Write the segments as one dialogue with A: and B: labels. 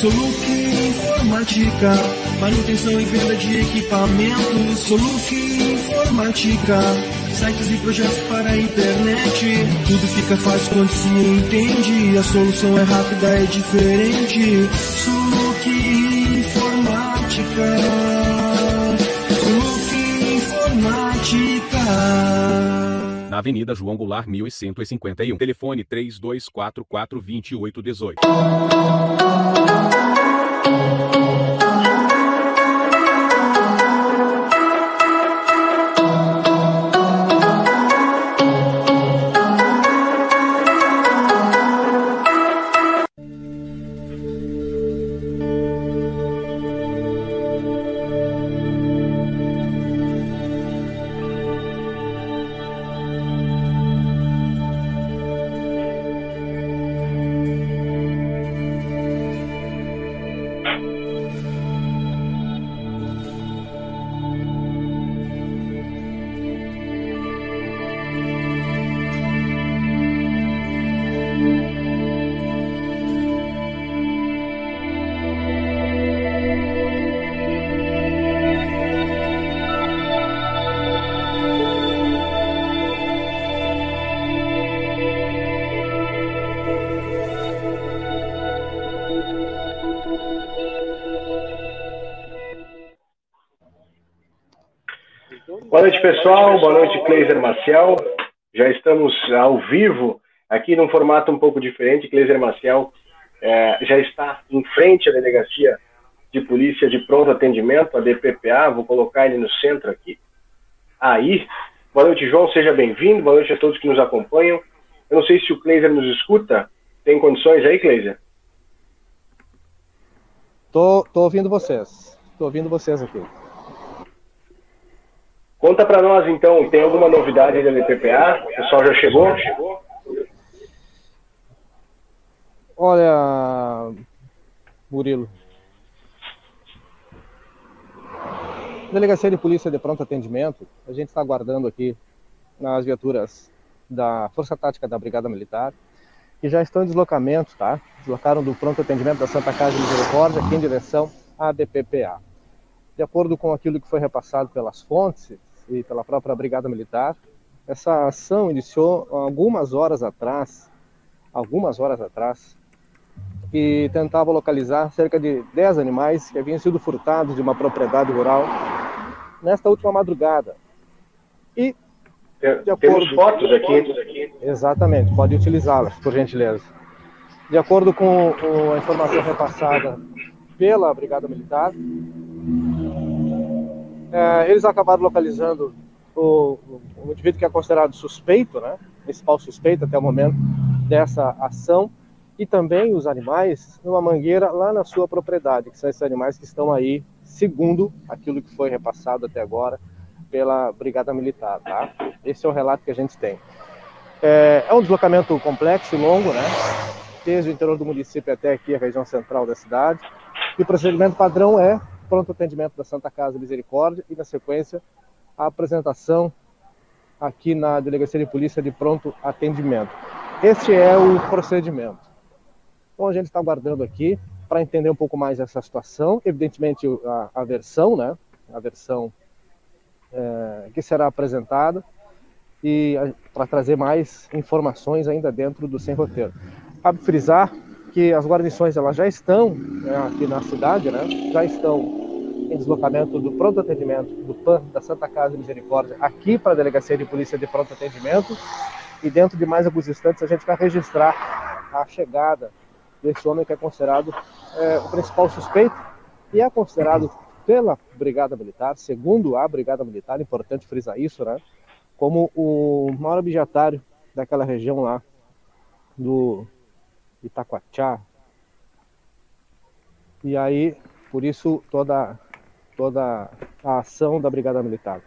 A: Soluc Informática, manutenção e venda de equipamentos. Soluc Informática, sites e projetos para a internet. Tudo fica fácil quando se entende. A solução é rápida, é diferente. Soluc Informática. Soluc Informática.
B: Na Avenida João Goulart, 1151. Telefone 3244
C: noite, pessoal. Boa noite, Cleiser Maciel. Já estamos ao vivo, aqui num formato um pouco diferente. Cleiser Maciel é, já está em frente à Delegacia de Polícia de Pronto Atendimento, a DPPA. Vou colocar ele no centro aqui. Aí. Boa noite, João. Seja bem-vindo. Boa noite a todos que nos acompanham. Eu não sei se o Cleiser nos escuta. Tem condições aí, Cleiser?
D: Tô, tô ouvindo vocês. Tô ouvindo vocês aqui.
C: Conta para nós, então, tem alguma novidade da DPPA? O pessoal já chegou?
D: Olha, Murilo. Delegacia de Polícia de Pronto Atendimento, a gente está aguardando aqui nas viaturas da Força Tática da Brigada Militar, que já estão em deslocamento, tá? Deslocaram do Pronto Atendimento da Santa Casa de Misericórdia aqui em direção à DPPA. De acordo com aquilo que foi repassado pelas fontes e pela própria Brigada Militar, essa ação iniciou algumas horas atrás, algumas horas atrás, que tentava localizar cerca de 10 animais que haviam sido furtados de uma propriedade rural nesta última madrugada. E de acordo...
C: Temos fotos aqui.
D: Exatamente, pode utilizá-las, por gentileza. De acordo com, com a informação repassada pela Brigada Militar, é, eles acabaram localizando o, indivíduo que é considerado suspeito, né, principal suspeito até o momento dessa ação, e também os animais numa mangueira lá na sua propriedade, que são esses animais que estão aí, segundo aquilo que foi repassado até agora pela Brigada Militar, tá? Esse é o relato que a gente tem. É, é um deslocamento complexo e longo, né? Desde o interior do município até aqui a região central da cidade. E o procedimento padrão é pronto atendimento da Santa Casa Misericórdia e, na sequência, a apresentação aqui na Delegacia de Polícia de pronto atendimento. Esse é o procedimento. Então a gente está aguardando aqui para entender um pouco mais essa situação, evidentemente a, a versão, né? A versão é, que será apresentada e para trazer mais informações ainda dentro do sem roteiro. Cabe frisar que as guarnições elas já estão né, aqui na cidade, né? Já estão em deslocamento do pronto atendimento do PAN da Santa Casa de Misericórdia aqui para a delegacia de polícia de pronto atendimento e dentro de mais alguns instantes a gente vai registrar a chegada desse homem que é considerado é, o principal suspeito e é considerado pela Brigada Militar, segundo a Brigada Militar, importante frisar isso, né? Como o maior objetário daquela região lá do Itacoatiá. E aí, por isso, toda, toda a ação da Brigada Militar.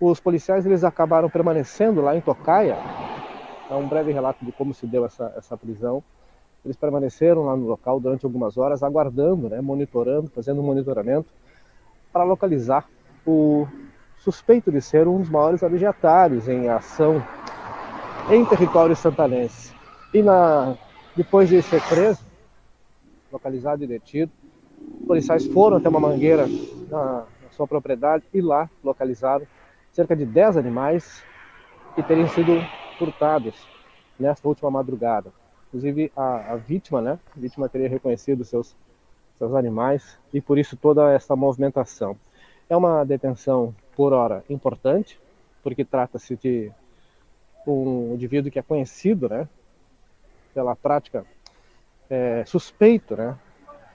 D: Os policiais eles acabaram permanecendo lá em Tocaia. É um breve relato de como se deu essa, essa prisão. Eles permaneceram lá no local durante algumas horas, aguardando, né, monitorando, fazendo um monitoramento para localizar o suspeito de ser um dos maiores objetários em ação em território santanense. E na, depois de ser preso, localizado e detido, os policiais foram até uma mangueira na, na sua propriedade e lá localizaram cerca de 10 animais que teriam sido furtados nesta última madrugada. Inclusive a, a vítima, né? A vítima teria reconhecido seus seus animais e por isso toda essa movimentação. É uma detenção por hora importante, porque trata-se de um indivíduo que é conhecido, né, pela prática é, suspeito, né,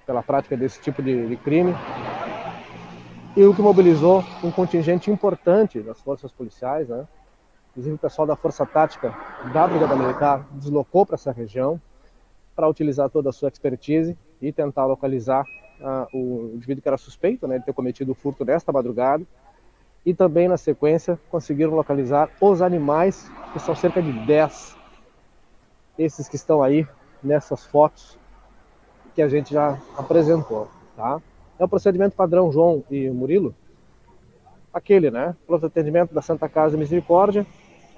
D: pela prática desse tipo de, de crime, e o que mobilizou um contingente importante das forças policiais, né, inclusive o pessoal da Força Tática da Brigada Militar deslocou para essa região para utilizar toda a sua expertise e tentar localizar uh, o indivíduo que era suspeito né, de ter cometido o furto nesta madrugada. E também, na sequência, conseguiram localizar os animais, que são cerca de 10. Esses que estão aí nessas fotos que a gente já apresentou. Tá? É o procedimento padrão João e Murilo. Aquele, né? Pronto atendimento da Santa Casa Misericórdia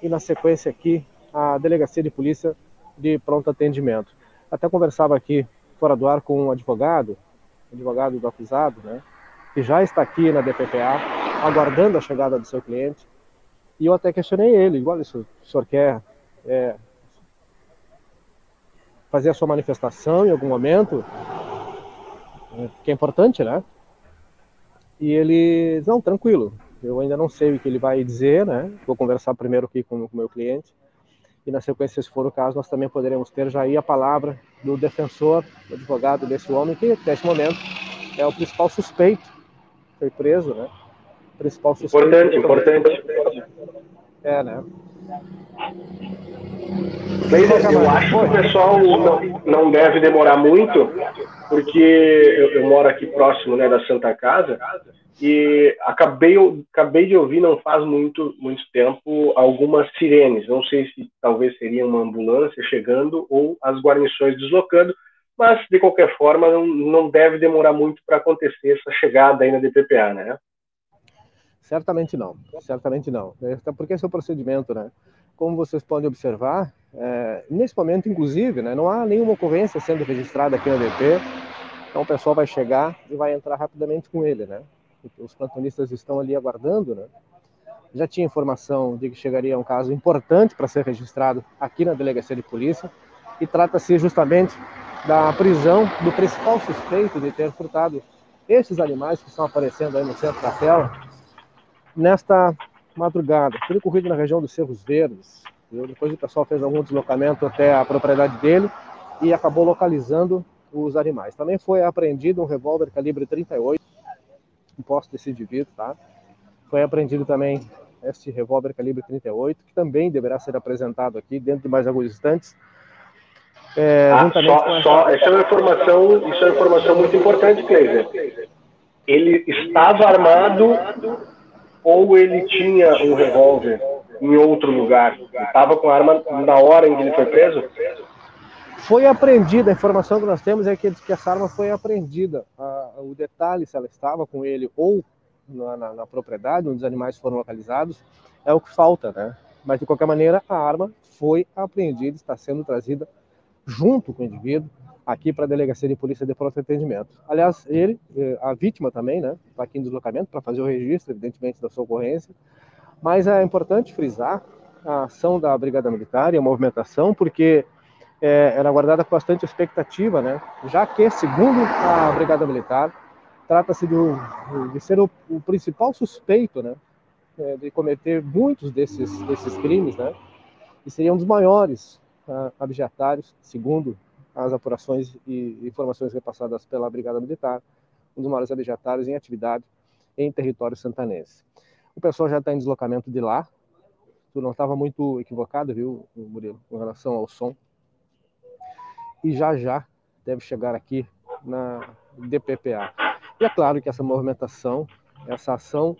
D: e, na sequência, aqui, a Delegacia de Polícia de Pronto Atendimento. Até conversava aqui fora do ar com um advogado, advogado do acusado, né, que já está aqui na DPPA, aguardando a chegada do seu cliente. E eu até questionei ele, igual o senhor quer é, fazer a sua manifestação em algum momento, que é importante, né? E ele, não, tranquilo, eu ainda não sei o que ele vai dizer, né? Vou conversar primeiro aqui com o meu cliente e na sequência, se for o caso, nós também poderemos ter já aí a palavra do defensor, do advogado desse homem, que neste momento é o principal suspeito, foi preso, né? Principal suspeito.
C: Importante, importante.
D: É, né?
C: Eu acho que o pessoal não, não deve demorar muito, porque eu, eu moro aqui próximo né, da Santa Casa, e acabei, acabei de ouvir não faz muito, muito tempo algumas sirenes. Não sei se talvez seria uma ambulância chegando ou as guarnições deslocando, mas de qualquer forma não, não deve demorar muito para acontecer essa chegada aí na DPPA, né?
D: Certamente não, certamente não. Até porque esse é o procedimento, né? Como vocês podem observar, é, nesse momento, inclusive, né, não há nenhuma ocorrência sendo registrada aqui na DP, então o pessoal vai chegar e vai entrar rapidamente com ele, né? os plantonistas estão ali aguardando, né? Já tinha informação de que chegaria um caso importante para ser registrado aqui na delegacia de polícia e trata-se justamente da prisão do principal suspeito de ter furtado esses animais que estão aparecendo aí no centro da tela nesta madrugada. Tudo ocorrido na região dos Cerros Verdes. Depois o pessoal fez algum deslocamento até a propriedade dele e acabou localizando os animais. Também foi apreendido um revólver calibre 38 posse desse indivíduo, tá? Foi apreendido também este revólver calibre 38, que também deverá ser apresentado aqui dentro de mais alguns instantes.
C: É, ah, só, só, essa é uma informação, isso é uma informação muito importante, Cleiser. Ele estava armado ou ele tinha um revólver em outro lugar? Estava com a arma na hora em que ele foi preso?
D: Foi apreendida, a informação que nós temos é que, que essa arma foi apreendida. o detalhe, se ela estava com ele ou na, na, na, propriedade onde os animais foram localizados, é o que falta, né? Mas, de qualquer maneira, a arma foi apreendida, está sendo trazida junto com o indivíduo aqui para a Delegacia de Polícia de Pronto Atendimento. Aliás, ele, eh, a vítima também, né, está aqui em deslocamento para fazer o registro, evidentemente, da sua ocorrência. Mas é importante frisar a ação da Brigada Militar e a movimentação, porque é, era guardada com bastante expectativa, né, já que, segundo a Brigada Militar, trata-se de, de, ser o, o, principal suspeito, né, é, de cometer muitos desses, desses crimes, né, e seria um dos maiores uh, abjetários, segundo as apurações e informações repassadas pela Brigada Militar, um dos maiores abjetários em atividade em território santanense. O pessoal já está em deslocamento de lá. Tu não estava muito equivocado, viu, Murilo, com relação ao som. E já já deve chegar aqui na DPPA. E é claro que essa movimentação, essa ação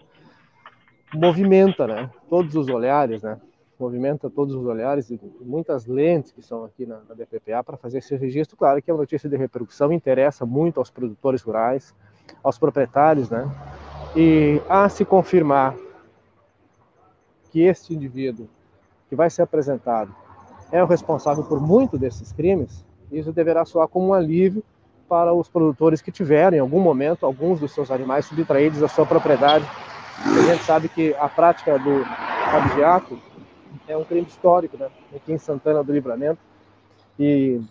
D: movimenta, né, todos os olhares, né, movimenta todos os olhares e muitas lentes que são aqui na, na DPPA para fazer esse registro. Claro que a notícia de repercussão interessa muito aos produtores rurais, aos proprietários, né? E a se confirmar que este indivíduo que vai ser apresentado é o responsável por muito desses crimes, isso deverá soar como um alívio para os produtores que tiverem, em algum momento, alguns dos seus animais subtraídos à sua propriedade. A gente sabe que a prática do abigeato é um crime histórico, né, aqui em Santana do Livramento, e,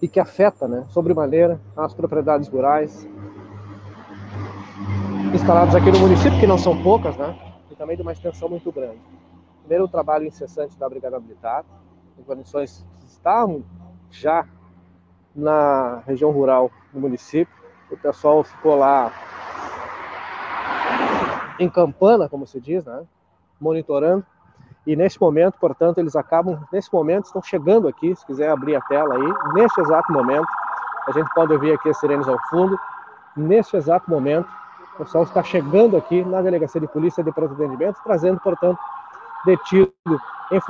D: e que afeta, né, sobremaneira as propriedades rurais instaladas aqui no município, que não são poucas, né, e também de uma extensão muito grande. Primeiro, o trabalho incessante da Brigada Militar, em condições que estavam já na região rural do município, o pessoal ficou lá em campana, como se diz, né, monitorando e neste momento, portanto, eles acabam, nesse momento, estão chegando aqui, se quiser abrir a tela aí, neste exato momento, a gente pode ouvir aqui as sirenes ao fundo, neste exato momento, o pessoal está chegando aqui na Delegacia de Polícia de Pronto Atendimento, trazendo, portanto, detido em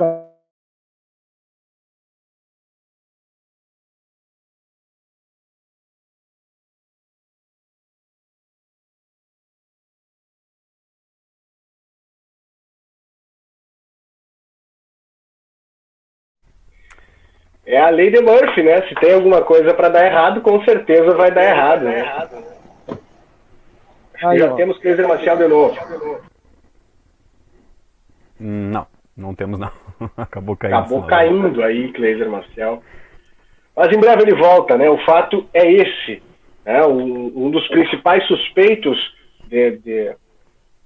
C: É a lei de Murphy, né? Se tem alguma coisa para dar errado, com certeza vai dar errado, né? Aí, já ó. temos Cleiser Marcial de novo.
E: Não, não temos não. Acabou caindo.
C: Acabou caindo aí, Cleiser Marcial. Mas em breve ele volta, né? O fato é esse. Né? Um, um dos principais suspeitos de, de,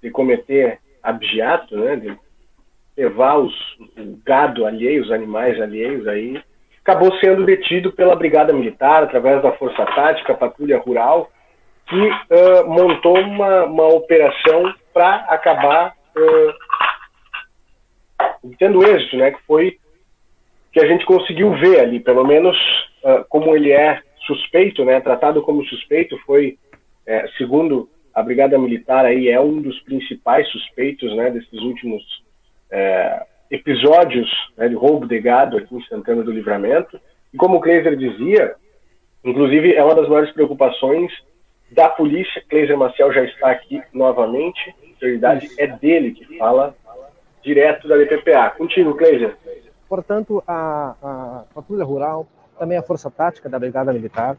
C: de cometer abjeato, né? De levar os, o gado alheio, os animais alheios aí, acabou sendo detido pela Brigada Militar, através da Força Tática, Patrulha Rural, que uh, montou uma, uma operação para acabar uh, tendo êxito, né? Que foi que a gente conseguiu ver ali, pelo menos uh, como ele é suspeito, né? Tratado como suspeito, foi, é, segundo a Brigada Militar, aí é um dos principais suspeitos, né? Desses últimos é, episódios né, de roubo de gado aqui em Santana do Livramento. E como o Kleiser dizia, inclusive é uma das maiores preocupações da polícia. Kleiser Maciel já está aqui novamente. A prioridade é dele que fala direto da DPPA. Contigo, Kleiser.
D: Portanto, a, a Patrulha Rural, também a Força Tática da Brigada Militar,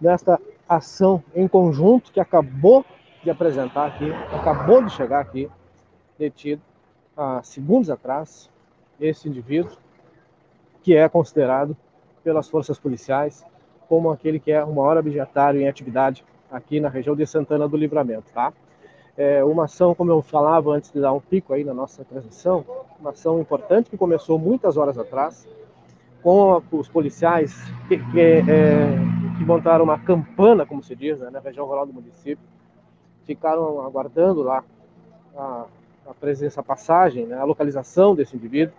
D: nesta ação em conjunto que acabou de apresentar aqui, acabou de chegar aqui, detido, há segundos atrás, esse indivíduo, que é considerado pelas forças policiais como aquele que é o maior objetário em atividade aqui na região de Santana do Livramento, tá? É uma ação, como eu falava antes de dar um pico aí na nossa transmissão, uma ação importante que começou muitas horas atrás, com os policiais que, que, é, que montaram uma campana, como se diz, né, na região rural do município, ficaram aguardando lá a, a presença, a passagem, né, a localização desse indivíduo,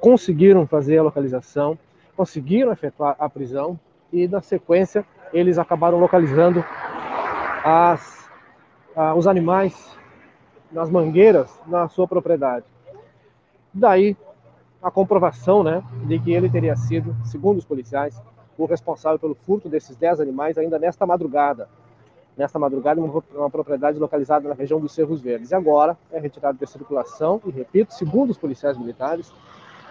D: conseguiram fazer a localização, conseguiram efetuar a prisão e, na sequência, eles acabaram localizando as, os animais nas mangueiras na sua propriedade. Daí a comprovação né, de que ele teria sido, segundo os policiais, o responsável pelo furto desses 10 animais ainda nesta madrugada. Nesta madrugada, em uma propriedade localizada na região dos Cerros Verdes. E agora é retirado de circulação e, repito, segundo os policiais militares,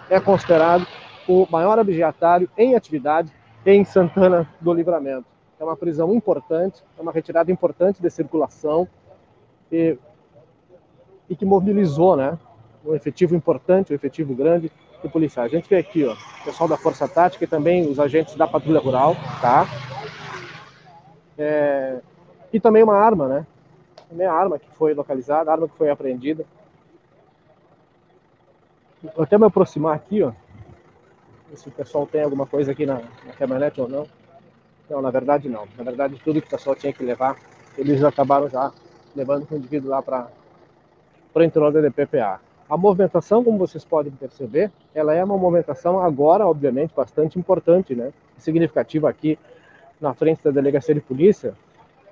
D: é considerado o maior objetário em atividade em Santana do Livramento. É uma prisão importante, é uma retirada importante de circulação e, e que mobilizou né, um efetivo importante, um efetivo grande de policiais. A gente vê aqui, ó, o pessoal da Força Tática e também os agentes da Patrulha Rural, tá? É, e também uma arma, né? Também a arma que foi localizada, a arma que foi apreendida. Vou até me aproximar aqui, ó. Ver se o pessoal tem alguma coisa aqui na, na caminhonete ou não. Não, na verdade não. Na verdade, tudo que o pessoal tinha que levar, eles acabaram já levando o indivíduo lá para o interior da DPPA. A movimentação, como vocês podem perceber, ela é uma movimentação agora, obviamente, bastante importante, né? Significativa aqui na frente da delegacia de polícia,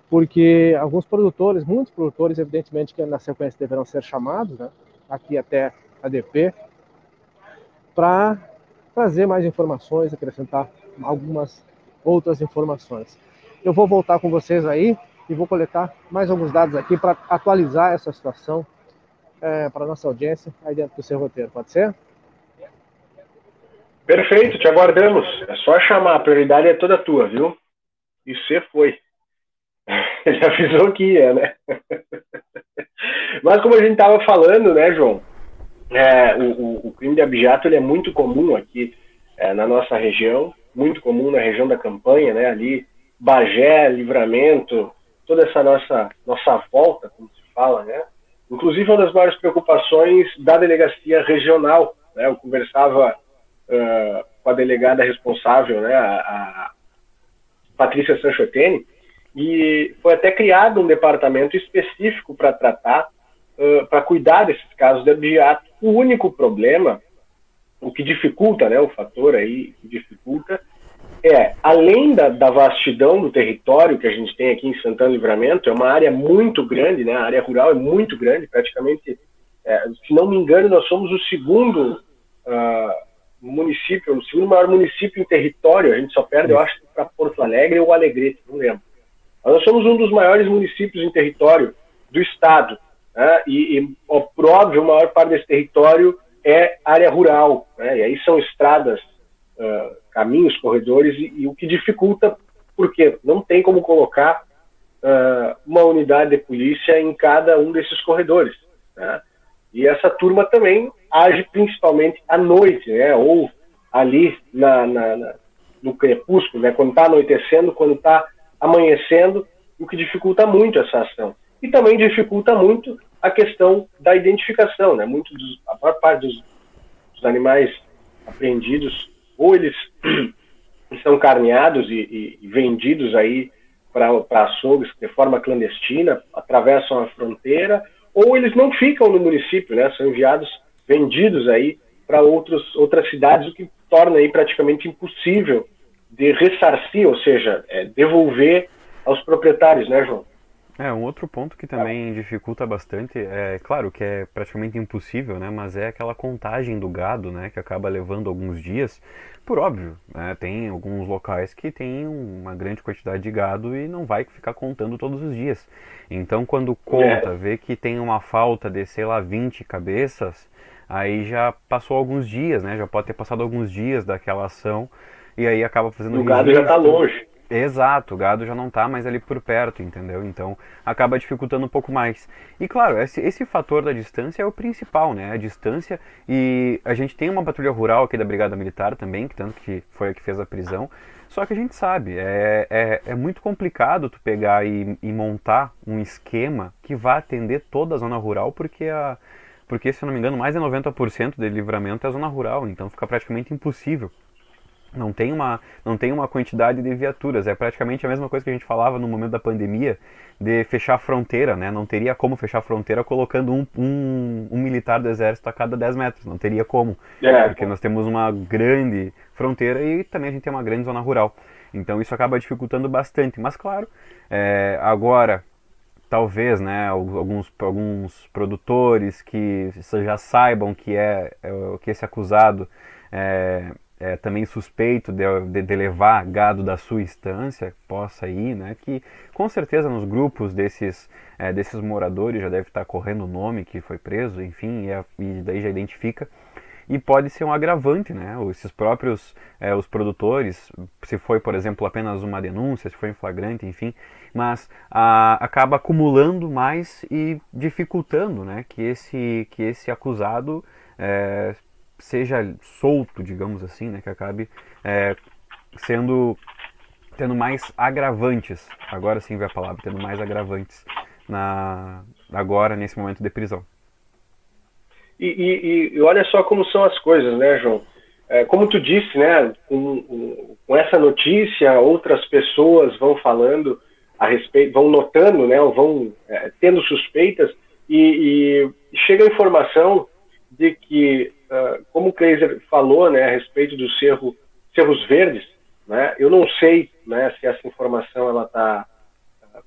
D: porque alguns produtores, muitos produtores, evidentemente, que na sequência deverão ser chamados, né? Aqui até a DP, para trazer mais informações, acrescentar algumas outras informações. Eu vou voltar com vocês aí e vou coletar mais alguns dados aqui para atualizar essa situação é, para nossa audiência aí dentro do seu roteiro. Pode ser?
C: Perfeito, te aguardamos. É só chamar, a prioridade é toda tua, viu? E você foi. Já avisou que ia, né? Mas como a gente estava falando, né, João? É, o, o, crime de abjato ele é muito comum aqui é, na nossa região, muito comum na região da campanha, né? Ali, Bagé, Livramento, toda essa nossa nossa volta, como se fala, né? Inclusive, uma das maiores preocupações da delegacia regional. Né? Eu conversava uh, com a delegada responsável, né? a, a Patrícia Sanchotene, e foi até criado um departamento específico para tratar, uh, para cuidar desses casos de abiato. O único problema, o que dificulta, né, o fator aí que dificulta, é, além da, da, vastidão do território que a gente tem aqui em Santana Livramento, é uma área muito grande, né? A área rural é muito grande, praticamente, é, se não me engano, nós somos o segundo uh, município, o segundo maior município em território, a gente só perde, eu acho, para Porto Alegre ou Alegrete, não lembro. Nós somos um dos maiores municípios em território do estado, né? e, e óbvio, a maior parte desse território é área rural, né? e aí são estradas uh, caminhos, corredores, e, e, o que dificulta, porque não tem como colocar uh, uma unidade de polícia em cada um desses corredores. Né? E essa turma também age principalmente à noite, né? ou ali na, na, na no crepúsculo, né? quando está anoitecendo, quando está amanhecendo, o que dificulta muito essa ação. E também dificulta muito a questão da identificação. Né? Muito dos, a maior parte dos, dos animais apreendidos ou eles são carneados e, e vendidos aí para açougues de forma clandestina, atravessam a fronteira, ou eles não ficam no município, né? São enviados, vendidos aí para outras cidades, o que torna aí praticamente impossível de ressarcir, ou seja, é, devolver aos proprietários, né, João?
E: É, um outro ponto que também dificulta bastante, é claro que é praticamente impossível, né, mas é aquela contagem do gado, né, que acaba levando alguns dias, por óbvio, né, tem alguns locais que tem uma grande quantidade de gado e não vai ficar contando todos os dias. Então, quando conta, é. vê que tem uma falta de, sei lá, 20 cabeças, aí já passou alguns dias, né, já pode ter passado alguns dias daquela ação e aí acaba fazendo
C: o gado já está longe.
E: Exato, o gado já não está mais ali por perto, entendeu? Então acaba dificultando um pouco mais. E claro, esse, esse fator da distância é o principal, né? A distância e a gente tem uma patrulha rural aqui da Brigada Militar também, que tanto que foi a que fez a prisão. Só que a gente sabe, é, é, é muito complicado tu pegar e, e montar um esquema que vá atender toda a zona rural, porque a, porque, se eu não me engano, mais de 90% de livramento é a zona rural, então fica praticamente impossível Não tem, uma, não tem uma quantidade de viaturas. É praticamente a mesma coisa que a gente falava no momento da pandemia, de fechar a fronteira, né? Não teria como fechar a fronteira colocando um, um, um militar do exército a cada 10 metros. Não teria como. É. Porque nós temos uma grande fronteira e também a gente tem uma grande zona rural. Então isso acaba dificultando bastante. Mas claro, é, agora talvez né, alguns, alguns produtores que já saibam que é, é que esse acusado é, é, também suspeito de, de, de, levar gado da sua instância possa ir, né? Que com certeza nos grupos desses, é, desses moradores já deve estar correndo o nome que foi preso, enfim, e, a, e, daí já identifica. E pode ser um agravante, né? Esses próprios é, os produtores, se foi, por exemplo, apenas uma denúncia, se foi em flagrante, enfim, mas a, acaba acumulando mais e dificultando, né? Que esse, que esse acusado é, seja solto, digamos assim, né, que acabe é, sendo tendo mais agravantes. Agora sim vai a palavra, tendo mais agravantes na agora nesse momento de prisão.
C: E, e, e olha só como são as coisas, né, João? É, como tu disse, né, com, com, essa notícia, outras pessoas vão falando a respeito, vão notando, né, ou vão é, tendo suspeitas e, e chega a informação de que uh, como o Kleiser falou né, a respeito dos cerro, cerros verdes, né, eu não sei né, se essa informação ela está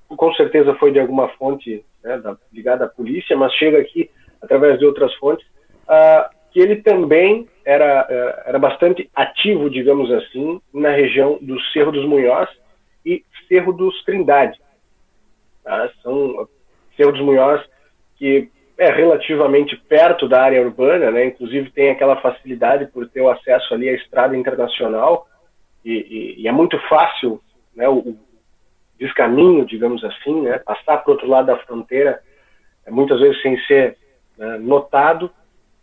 C: com certeza foi de alguma fonte né, da, ligada à polícia, mas chega aqui através de outras fontes uh, que ele também era era bastante ativo, digamos assim, na região do Cerro dos Munhós e Cerro dos Trindade. Tá? São Cerro dos Munhós que é relativamente perto da área urbana, né? Inclusive tem aquela facilidade por ter o acesso ali à estrada internacional e, e, e é muito fácil, né? O, o descaminho, digamos assim, né? Passar para o outro lado da fronteira, é, muitas vezes sem ser né, notado.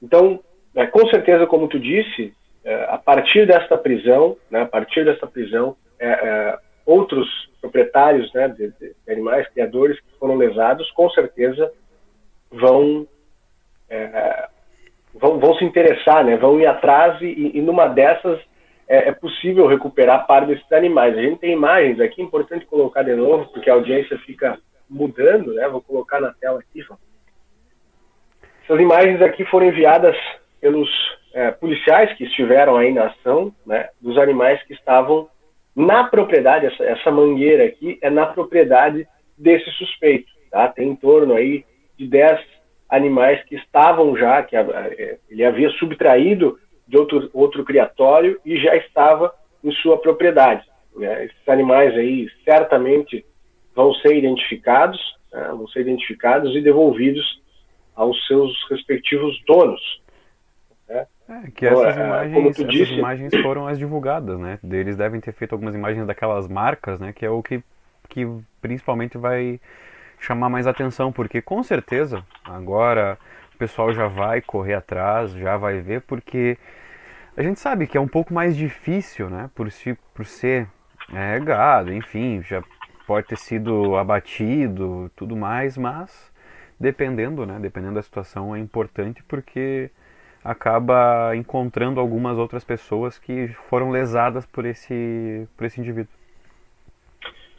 C: Então, é, com certeza, como tu disse, é, a partir desta prisão, né? A partir desta prisão, é, é, outros proprietários, né? De, de animais, criadores que foram lesados, com certeza vão, é, vão, vão se interessar, né? vão ir atrás e, e numa dessas é, é, possível recuperar parte desses animais. A gente tem imagens aqui, é importante colocar de novo, porque a audiência fica mudando, né? Vou colocar na tela aqui. Essas imagens aqui foram enviadas pelos é, policiais que estiveram aí na ação, né? Dos animais que estavam na propriedade, essa, essa mangueira aqui é na propriedade desse suspeito, tá? Tem em torno aí de 10 animais que estavam já, que é, ele havia subtraído de outro, outro criatório e já estava em sua propriedade. Né? Esses animais aí certamente vão ser identificados, né? vão ser identificados e devolvidos aos seus respectivos donos.
E: Né? É, que essas, é, imagens, essas disse... imagens foram as divulgadas, né? Eles devem ter feito algumas imagens daquelas marcas, né? Que é o que, que principalmente vai chamar mais atenção, porque com certeza agora o pessoal já vai correr atrás, já vai ver, porque a gente sabe que é um pouco mais difícil, né? Por, si, por ser é, gado, enfim, já pode ter sido abatido, tudo mais, mas dependendo, né? Dependendo da situação é importante porque acaba encontrando algumas outras pessoas que foram lesadas por esse, por esse indivíduo.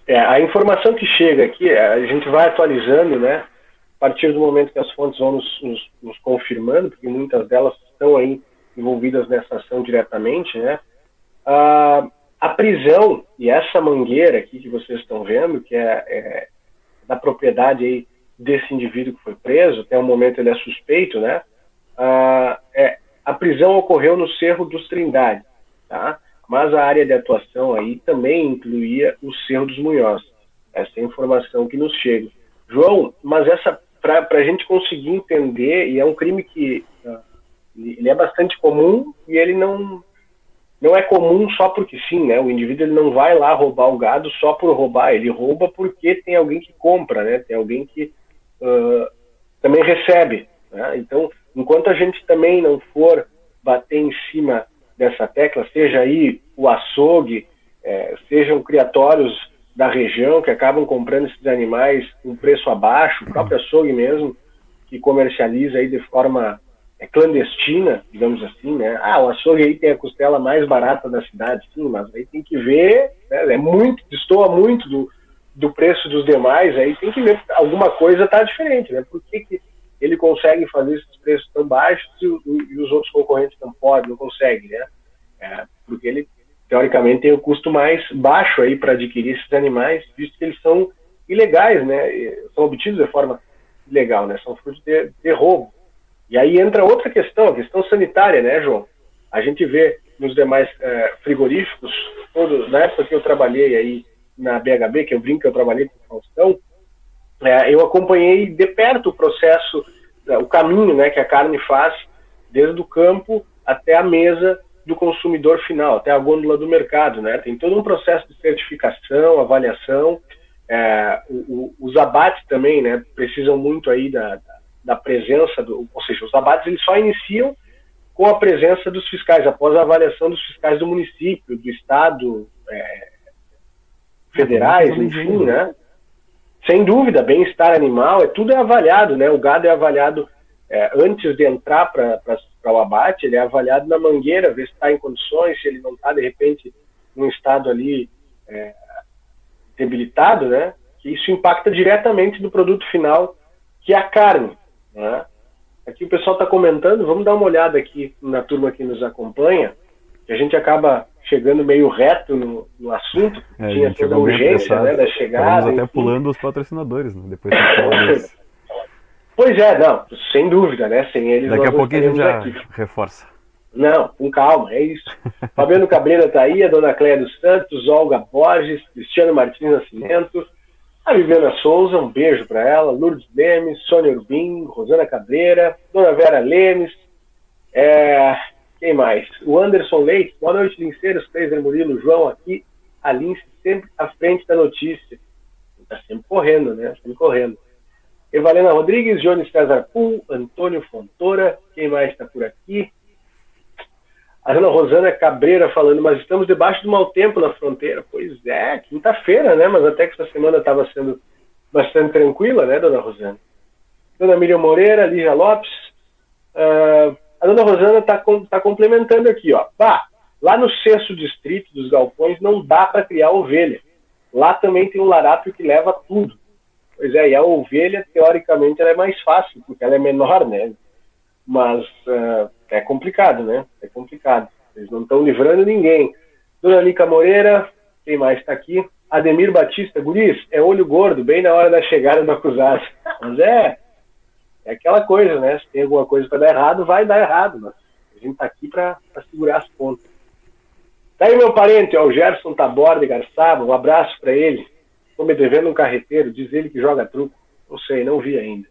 C: É, a informação que chega aqui, é, a gente vai atualizando, né? A partir do momento que as fontes vão nos, nos, nos confirmando, porque muitas delas estão aí envolvidas nessa ação diretamente, né? A, a prisão e essa mangueira aqui que vocês estão vendo, que é, é da propriedade aí desse indivíduo que foi preso, até o momento ele é suspeito, né? A, é, a prisão ocorreu no Cerro dos Trindade, tá? Mas a área de atuação aí também incluía o Cerro dos Munhós. Essa é a informação que nos chega. João, mas essa para a gente conseguir entender, e é um crime que uh, ele é bastante comum e ele não não é comum só porque sim, né? O indivíduo ele não vai lá roubar o gado só por roubar, ele rouba porque tem alguém que compra, né? Tem alguém que uh, também recebe. Né? Então, enquanto a gente também não for bater em cima dessa tecla, seja aí o açougue, é, sejam criatórios da região que acabam comprando esses animais com preço abaixo, o próprio açougue mesmo, que comercializa aí de forma é clandestina, digamos assim, né? Ah, o açougue aí tem a costela mais barata da cidade, sim, mas aí tem que ver, né? é muito, destoa muito do, do preço dos demais, aí tem que ver, alguma coisa está diferente, né? Por que, que ele consegue fazer esses preços tão baixos e, e os outros concorrentes não podem, não conseguem, né? É, porque ele, teoricamente, tem o um custo mais baixo aí para adquirir esses animais, visto que eles são ilegais, né? São obtidos de forma ilegal, né? São frutos de, de roubo. E aí entra outra questão, a questão sanitária, né, João? A gente vê nos demais é, frigoríficos, todo, na época que eu trabalhei aí na BHB, que eu brinco que eu trabalhei com o Faustão, é, eu acompanhei de perto o processo, o caminho né, que a carne faz, desde o campo até a mesa do consumidor final, até a gôndola do mercado. Né? Tem todo um processo de certificação, avaliação. É, o, o, os abates também né, precisam muito aí da, da presença, do, ou seja, os abates eles só iniciam com a presença dos fiscais, após a avaliação dos fiscais do município, do estado, é, federais, enfim, né? Sem dúvida, bem-estar animal, é tudo é avaliado, né? O gado é avaliado é, antes de entrar para o abate, ele é avaliado na mangueira, ver se está em condições, se ele não está, de repente, num estado ali é, debilitado, né? Que isso impacta diretamente no produto final, que é a carne, né? Aqui o pessoal está comentando, vamos dar uma olhada aqui na turma que nos acompanha, que a gente acaba chegando meio reto no, no assunto, é, tinha toda a urgência né, da chegada.
E: Estamos até pulando os patrocinadores, né, depois
C: Pois é, não, sem dúvida, né? Sem eles
E: Daqui a pouquinho a gente já aqui. reforça.
C: Não, com calma, é isso. Fabiano Cabreira está aí, a dona Cléia dos Santos, Olga Borges, Cristiano Martins Nascimento, a Viviana Souza, um beijo para ela, Lourdes Lemes, Sônia Urbim, Rosana Cabreira, Dona Vera Lemes, é, quem mais? O Anderson Leite, boa noite, Linceiros, Cleiser Murilo, João aqui, a Lince sempre à frente da notícia. Está sempre correndo, né? Sempre correndo. Evalena Rodrigues, Jones César Pul, Antônio Fontoura, quem mais está por aqui? A Ana Rosana Cabreira falando, mas estamos debaixo do mau tempo na fronteira. Pois é, quinta-feira, né? Mas até que essa semana estava sendo bastante tranquila, né, dona Rosana? Dona Miriam Moreira, Lígia Lopes. Uh, a dona Rosana está tá complementando aqui, ó. Bah, lá no sexto distrito dos galpões não dá para criar ovelha. Lá também tem um larápio que leva tudo. Pois é, e a ovelha, teoricamente, ela é mais fácil, porque ela é menor, né? Mas uh, é complicado, né? É complicado. Eles não estão livrando ninguém. Dona Lica Moreira, quem mais está aqui? Ademir Batista, Guris, é olho gordo, bem na hora da chegada do acusado. Mas é, é aquela coisa, né? Se tem alguma coisa para dar errado, vai dar errado, mas a gente está aqui para segurar as pontas. Daí meu parente, ó, o Gerson Taborda Garçaba, um abraço para ele. Estou me devendo um carreteiro, diz ele que joga truco. Não sei, não vi ainda.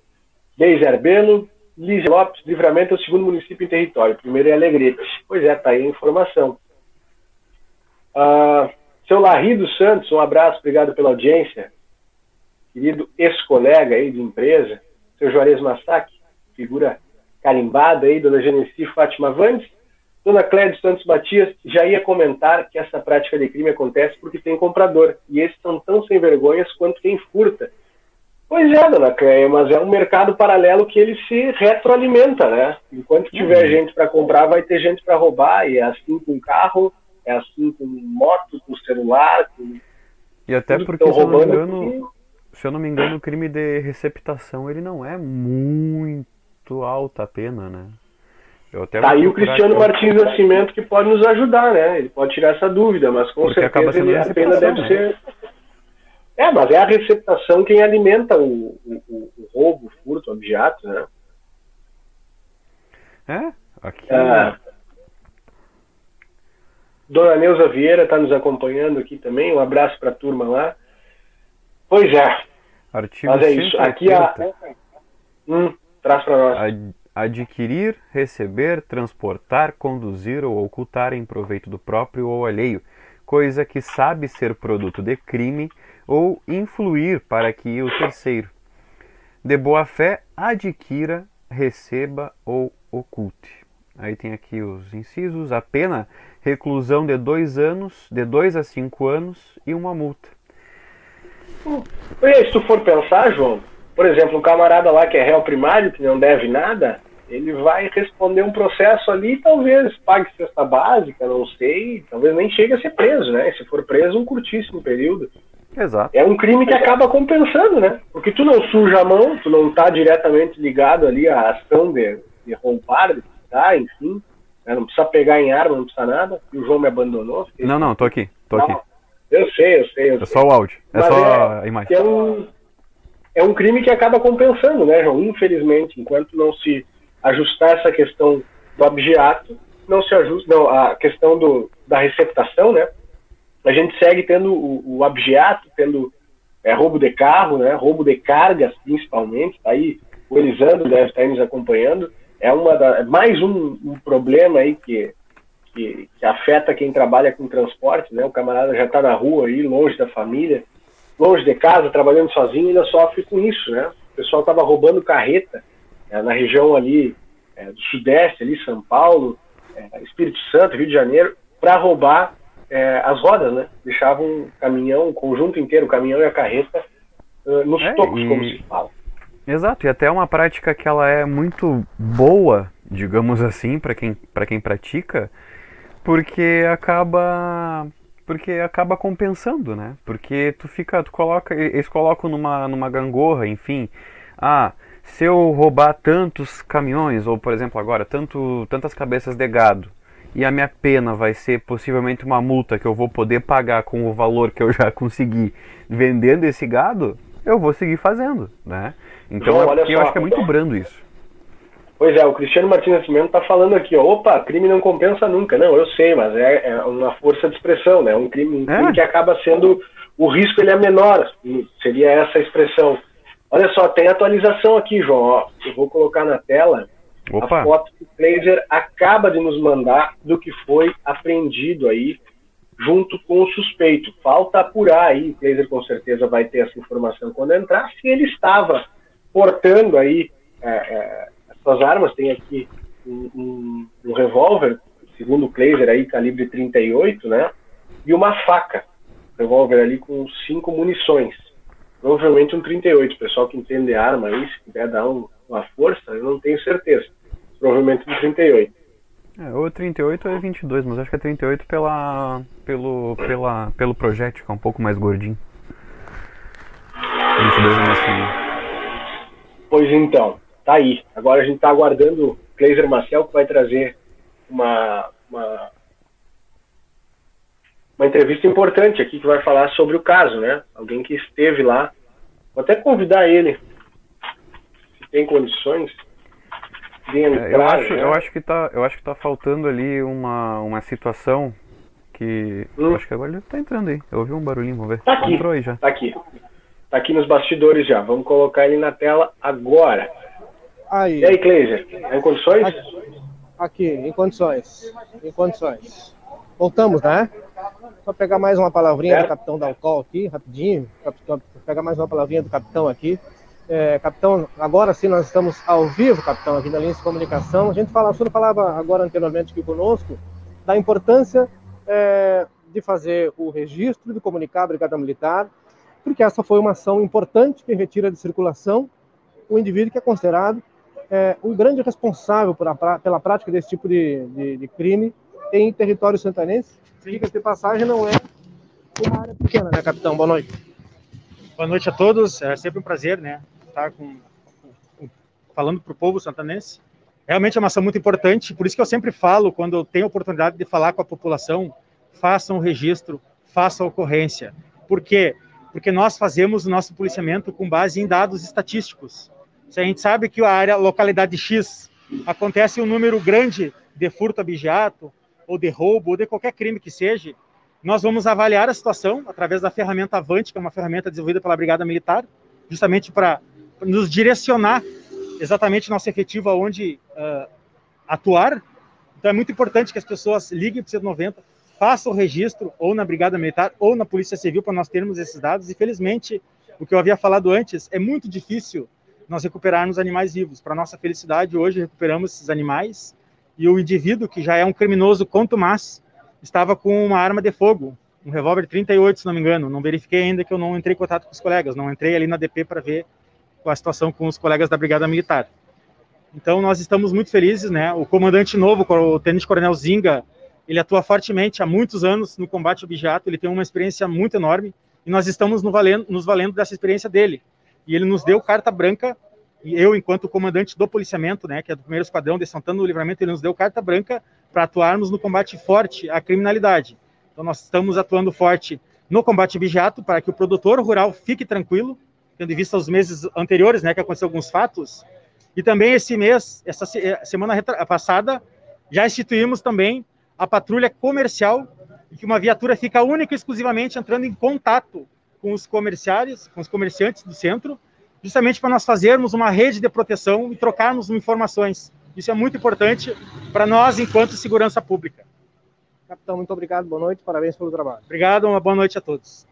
C: Deise Arbelo, Lígia Lopes, Livramento é o segundo município em território. Primeiro é Alegrete. Pois é, tá aí a informação. Ah, seu Larrido Santos, um abraço, obrigado pela audiência. Querido ex-colega aí de empresa. Seu Juarez Massac, figura carimbada aí, dona Genesi Fátima Vandes. Dona Cléia Santos Matias já ia comentar que essa prática de crime acontece porque tem comprador. E esses são tão sem vergonhas quanto quem furta. Pois é, dona Cleia, mas é um mercado paralelo que ele se retroalimenta, né? Enquanto tiver uhum. gente para comprar, vai ter gente para roubar, e é assim com carro, é assim com moto, com celular. Com...
E: E até porque, se não me engano, se eu não me engano, o crime de receptação ele não é muito alta a pena, né?
C: Eu até tá aí o Cristiano aqui. Martins Nascimento que pode nos ajudar, né? Ele pode tirar essa dúvida, mas com porque certeza ele, a pena deve né? ser é, mas é a receptação quem alimenta o, o, o roubo, o furto, o objeto, né?
E: É, aqui. É.
C: Dona Neuza Vieira está nos acompanhando aqui também. Um abraço para a turma lá. Pois é.
E: Artigo Mas é isso. Aqui a.
C: Hum, traz para nós.
E: Ad adquirir, receber, transportar, conduzir ou ocultar em proveito do próprio ou alheio, coisa que sabe ser produto de crime ou influir para que o terceiro, de boa fé, adquira, receba ou oculte. Aí tem aqui os incisos, a pena, reclusão de dois anos, de dois a cinco anos e uma multa.
C: E se tu for pensar, João, por exemplo, um camarada lá que é réu primário, que não deve nada, ele vai responder um processo ali, talvez pague cesta básica, não sei, talvez nem chegue a ser preso, né? Se for preso, um curtíssimo período.
E: Exato.
C: É um crime que acaba compensando, né? Porque tu não suja a mão, tu não está diretamente ligado ali à ação de, de roubar, de tá, enfim. Né? Não precisa pegar em arma, não precisa nada. E o João me abandonou.
E: Não, não, tô aqui, tô não, aqui.
C: Eu sei, eu sei. Eu
E: é
C: sei.
E: só o áudio, é
C: Mas
E: só
C: é,
E: a imagem.
C: É um, é um crime que acaba compensando, né, João? Infelizmente, enquanto não se ajustar essa questão do objeto, não se ajusta, não, a questão do, da receptação, né? A gente segue tendo o, o objeto, tendo é, roubo de carro, né? Roubo de cargas, principalmente. Tá aí o Elisandro deve estar aí nos acompanhando. É uma da, é mais um, um problema aí que, que, que, afeta quem trabalha com transporte, né? O camarada já está na rua aí, longe da família, longe de casa, trabalhando sozinho, ainda sofre com isso, né? O pessoal estava roubando carreta é, na região ali é, do Sudeste, ali São Paulo, é, Espírito Santo, Rio de Janeiro, para roubar é, as rodas, né? Deixavam um caminhão, o conjunto inteiro, o caminhão e a carreta, uh, nos
E: É,
C: tocos,
E: e-
C: como se fala.
E: Exato, e até é uma prática que ela é muito boa, digamos assim, para quem, pra quem pratica, porque acaba porque acaba compensando, né? Porque tu fica, tu coloca, eles colocam numa, numa gangorra, enfim, ah, se eu roubar tantos caminhões, ou por exemplo agora, tanto, tantas cabeças de gado, e a minha pena vai ser possivelmente uma multa que eu vou poder pagar com o valor que eu já consegui vendendo esse gado, eu vou seguir fazendo, né? Então
C: João,
E: é
C: olha
E: eu
C: só.
E: acho que é muito brando isso.
C: Pois é, o Cristiano Martins Nascimento está falando aqui, ó, opa, crime não compensa nunca. Não, eu sei, mas é, é uma força de expressão, né? Um crime, um
E: É.
C: crime que acaba sendo, o risco ele é menor, e seria essa a expressão. Olha só, tem atualização aqui, João, ó, eu vou colocar na tela
E: Opa,
C: a foto que o Kleiser acaba de nos mandar do que foi apreendido aí junto com o suspeito. Falta apurar aí, o Kleiser com certeza vai ter essa informação quando entrar, se ele estava portando aí é, essas armas, tem aqui um, um, um revólver, segundo o Kleiser aí, calibre 38, né? E uma faca, revólver ali com cinco munições. Provavelmente um 38. O pessoal que entende arma aí, se puder dar um- uma força, eu não tenho certeza. Provavelmente um 38.
E: é, ou é 38 ou é 22, mas acho que é 38 pela, pelo, pela, pelo projétil, que é um pouco mais gordinho. 22 é mais fininho.
C: Pois então, tá aí. Agora a gente está aguardando o Kleiser Marcel, que vai trazer uma, uma, uma entrevista importante aqui, que vai falar sobre o caso, né? Alguém que esteve lá. Vou até convidar ele, se tem condições, de
E: É,
C: entrar.
E: eu, acho,
C: né?
E: eu, acho que tá, eu acho que tá faltando ali uma, uma situação que.
C: Hum.
E: Acho que agora ele tá entrando aí. Eu ouvi um barulhinho, vamos ver.
C: Tá aqui.
E: Entrou aí já.
C: Tá aqui. Tá aqui nos bastidores já. Vamos colocar ele na tela agora.
D: Aí,
C: E aí, Kleiser, tá em condições?
D: aqui, em condições. Em condições. Voltamos, né? Só pegar mais uma palavrinha
C: Certo.
D: do capitão Dalcol aqui, rapidinho. Capitão, pegar mais uma palavrinha do capitão aqui. É, capitão, agora sim nós estamos ao vivo, capitão, aqui na linha de comunicação. A gente fala, o senhor falava agora anteriormente aqui conosco da importância é, de fazer o registro, de comunicar a Brigada Militar, porque essa foi uma ação importante que retira de circulação o indivíduo que é considerado é, um grande responsável a pela prática desse tipo de, de- de crime em território santanense. Diga-se de passagem, não é uma área pequena, né, capitão? Boa noite.
F: Boa noite a todos. É sempre um prazer, né, estar com, com- falando para o povo santanense. Realmente é uma ação muito importante, por isso que eu sempre falo, quando eu tenho a oportunidade de falar com a população, façam o registro, façam a ocorrência. Por quê? Porque nós fazemos o nosso policiamento com base em dados estatísticos. Se a gente sabe que a área, localidade X, acontece um número grande de furto abigeato, ou de roubo, ou de qualquer crime que seja, nós vamos avaliar a situação através da ferramenta Avante, que é uma ferramenta desenvolvida pela Brigada Militar, justamente para nos direcionar exatamente nosso efetivo aonde ah, atuar. Então é muito importante que as pessoas liguem para o 190, façam o registro ou na Brigada Militar ou na Polícia Civil para nós termos esses dados. E felizmente, o que eu havia falado antes, é muito difícil nós recuperarmos animais vivos. Para nossa felicidade, hoje recuperamos esses animais e o indivíduo, que já é um criminoso contumaz, estava com uma arma de fogo, um revólver 38, se não me engano. Não verifiquei ainda que eu não entrei em contato com os colegas, não entrei ali na DP para ver a situação com os colegas da Brigada Militar. Então nós estamos muito felizes, né? O comandante novo, o Tenente Coronel Zinga, ele atua fortemente há muitos anos no combate ao bijato, ele tem uma experiência muito enorme e nós estamos nos valendo, nos valendo dessa experiência dele. E ele nos deu carta branca e eu, enquanto comandante do policiamento, né, que é do primeiro esquadrão de Santana do Livramento, ele nos deu carta branca para atuarmos no combate forte à criminalidade. Então nós estamos atuando forte no combate bijato para que o produtor rural fique tranquilo, tendo em vista os meses anteriores, né, que aconteceu alguns fatos, e também esse mês, essa eh, semana passada, já instituímos também a patrulha comercial, em que uma viatura fica única e exclusivamente entrando em contato com os comerciários, com os comerciantes do centro, justamente para nós fazermos uma rede de proteção e trocarmos informações. Isso é muito importante para nós, enquanto segurança pública.
D: Capitão, muito obrigado, boa noite, parabéns pelo trabalho.
F: Obrigado, uma boa noite a todos.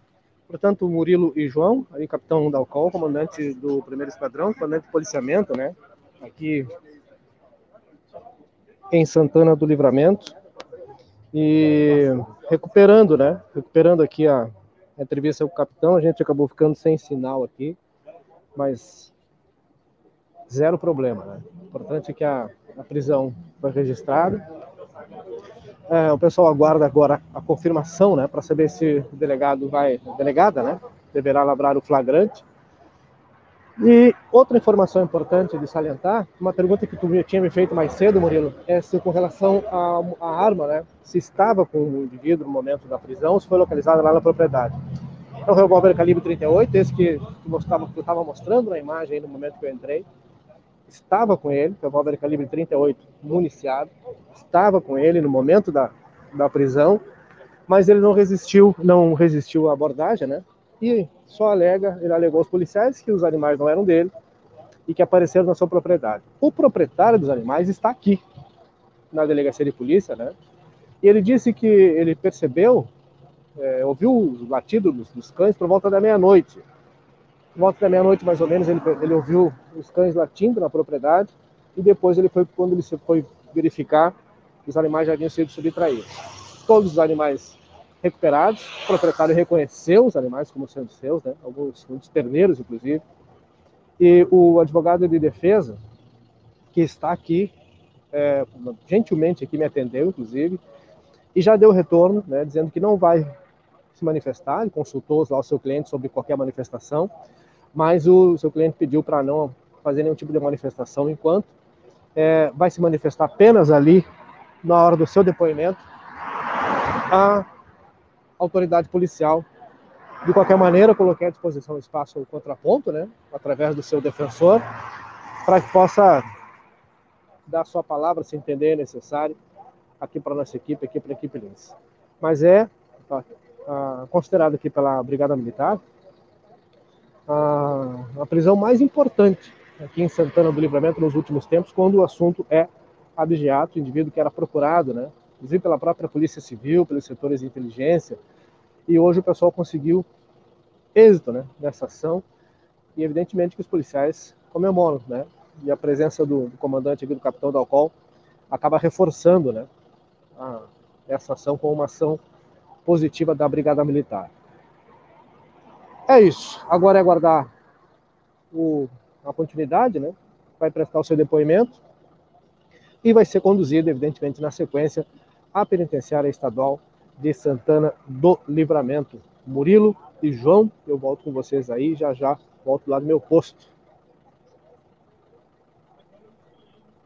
D: Portanto, Murilo e João, aí capitão Dalcol, comandante do primeiro esquadrão, comandante de policiamento, né? Aqui em Santana do Livramento. E recuperando, né? Recuperando aqui a entrevista com o capitão, a gente acabou ficando sem sinal aqui, mas zero problema, né? O importante é que a, a prisão foi registrada é, o pessoal aguarda agora a confirmação, né, para saber se o delegado vai, delegada, né, deverá labrar o flagrante. E outra informação importante de salientar, uma pergunta que tu tinha me feito mais cedo, Murilo, é se com relação à arma, né, se estava com o indivíduo no momento da prisão, se foi localizada lá na propriedade. É um revólver calibre 38, esse que tu estava mostrando na imagem no momento que eu entrei estava com ele, revólver calibre 38 municiado, estava com ele no momento da, da prisão, mas ele não resistiu, não resistiu à abordagem, né? E só alega, ele alegou aos policiais que os animais não eram dele e que apareceram na sua propriedade. O proprietário dos animais está aqui na delegacia de polícia, né? E ele disse que ele percebeu, é, ouviu os latidos dos, dos cães por volta da meia-noite volta da meia-noite mais ou menos, ele, ele ouviu os cães latindo na propriedade e depois ele foi quando ele foi verificar os animais já haviam sido subtraídos. Todos os animais recuperados, o proprietário reconheceu os animais como sendo seus, né? alguns muitos terneiros inclusive, e o advogado de defesa que está aqui é, gentilmente aqui me atendeu inclusive e já deu retorno, né, dizendo que não vai se manifestar, ele consultou lá o seu cliente sobre qualquer manifestação mas o seu cliente pediu para não fazer nenhum tipo de manifestação enquanto é, vai se manifestar apenas ali na hora do seu depoimento a autoridade policial. De qualquer maneira, coloquei à disposição o espaço contraponto, né, através do seu defensor, para que possa dar sua palavra, se entender necessário, aqui para a nossa equipe, aqui para a equipe Lins. Mas é tá, tá, considerado aqui pela Brigada Militar a prisão mais importante aqui em Santana do Livramento nos últimos tempos, quando o assunto é abigeato, indivíduo que era procurado, né, inclusive pela própria Polícia Civil, pelos setores de inteligência, e hoje o pessoal conseguiu êxito né, nessa ação, e evidentemente que os policiais comemoram, né, e a presença do, do comandante aqui, do capitão Dalcol, acaba reforçando né, a, essa ação com uma ação positiva da Brigada Militar. É isso. Agora é aguardar o, a continuidade, né? Vai prestar o seu depoimento e vai ser conduzido, evidentemente, na sequência, à penitenciária estadual de Santana do Livramento. Murilo e João, eu volto com vocês aí, já já volto lá no meu posto.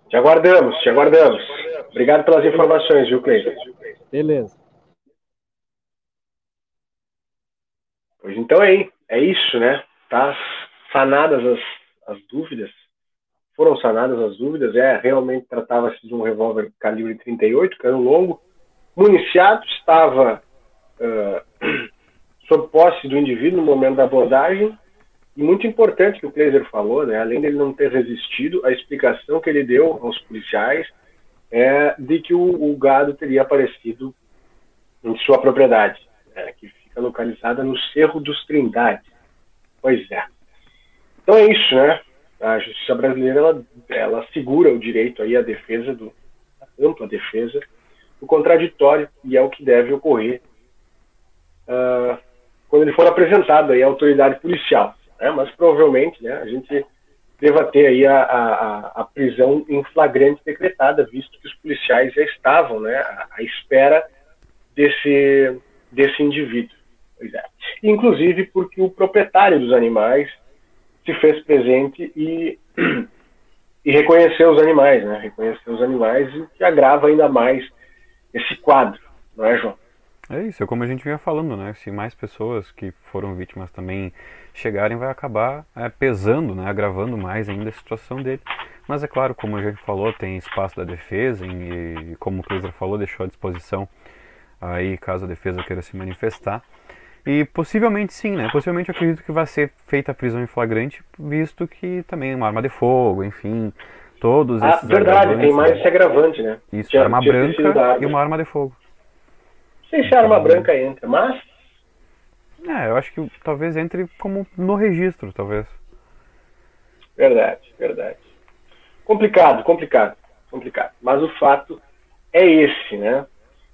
C: Te aguardamos, te aguardamos. Obrigado pelas informações, viu, Cleiton?
D: Beleza.
C: Pois então é, é isso, né? Tá sanadas as, as dúvidas, foram sanadas as dúvidas, é, realmente tratava-se de um revólver calibre 38, cano longo, municiado, estava uh, sob posse do indivíduo no momento da abordagem, e muito importante que o Kleiser falou, né, além dele não ter resistido, a explicação que ele deu aos policiais é de que o, o gado teria aparecido em sua propriedade, né, que fica localizada no Cerro dos Trindades. Pois é. Então é isso, né? A justiça brasileira ela, ela segura o direito aí à defesa do à ampla defesa do contraditório e é o que deve ocorrer uh, quando ele for apresentado aí à autoridade policial. Né? Mas provavelmente, né? A gente deva ter aí a, a, a, prisão em flagrante decretada, visto que os policiais já estavam né, à, à espera desse, desse indivíduo. É. Inclusive porque o proprietário dos animais se fez presente e, e reconheceu os animais, né? Reconheceu os animais e que agrava ainda mais esse quadro, não é, João?
E: É isso, é como a gente vinha falando, né? Se mais pessoas que foram vítimas também chegarem, vai acabar é, pesando, né? Agravando mais ainda a situação dele. Mas é claro, como a gente falou, tem espaço da defesa e, como o Cleiser falou, deixou à disposição aí caso a defesa queira se manifestar. E possivelmente sim, né? Possivelmente eu acredito que vai ser feita a prisão em flagrante, visto que também é uma arma de fogo, enfim, todos
C: ah,
E: esses
C: verdade, tem mais né? esse agravante, né?
E: Isso, tinha, arma tinha branca e uma arma de fogo.
C: Sei se a arma então, branca entra, mas...
E: É, eu acho que talvez entre como no registro, talvez.
C: Verdade, verdade. Complicado, complicado, complicado. Mas o fato é esse, né?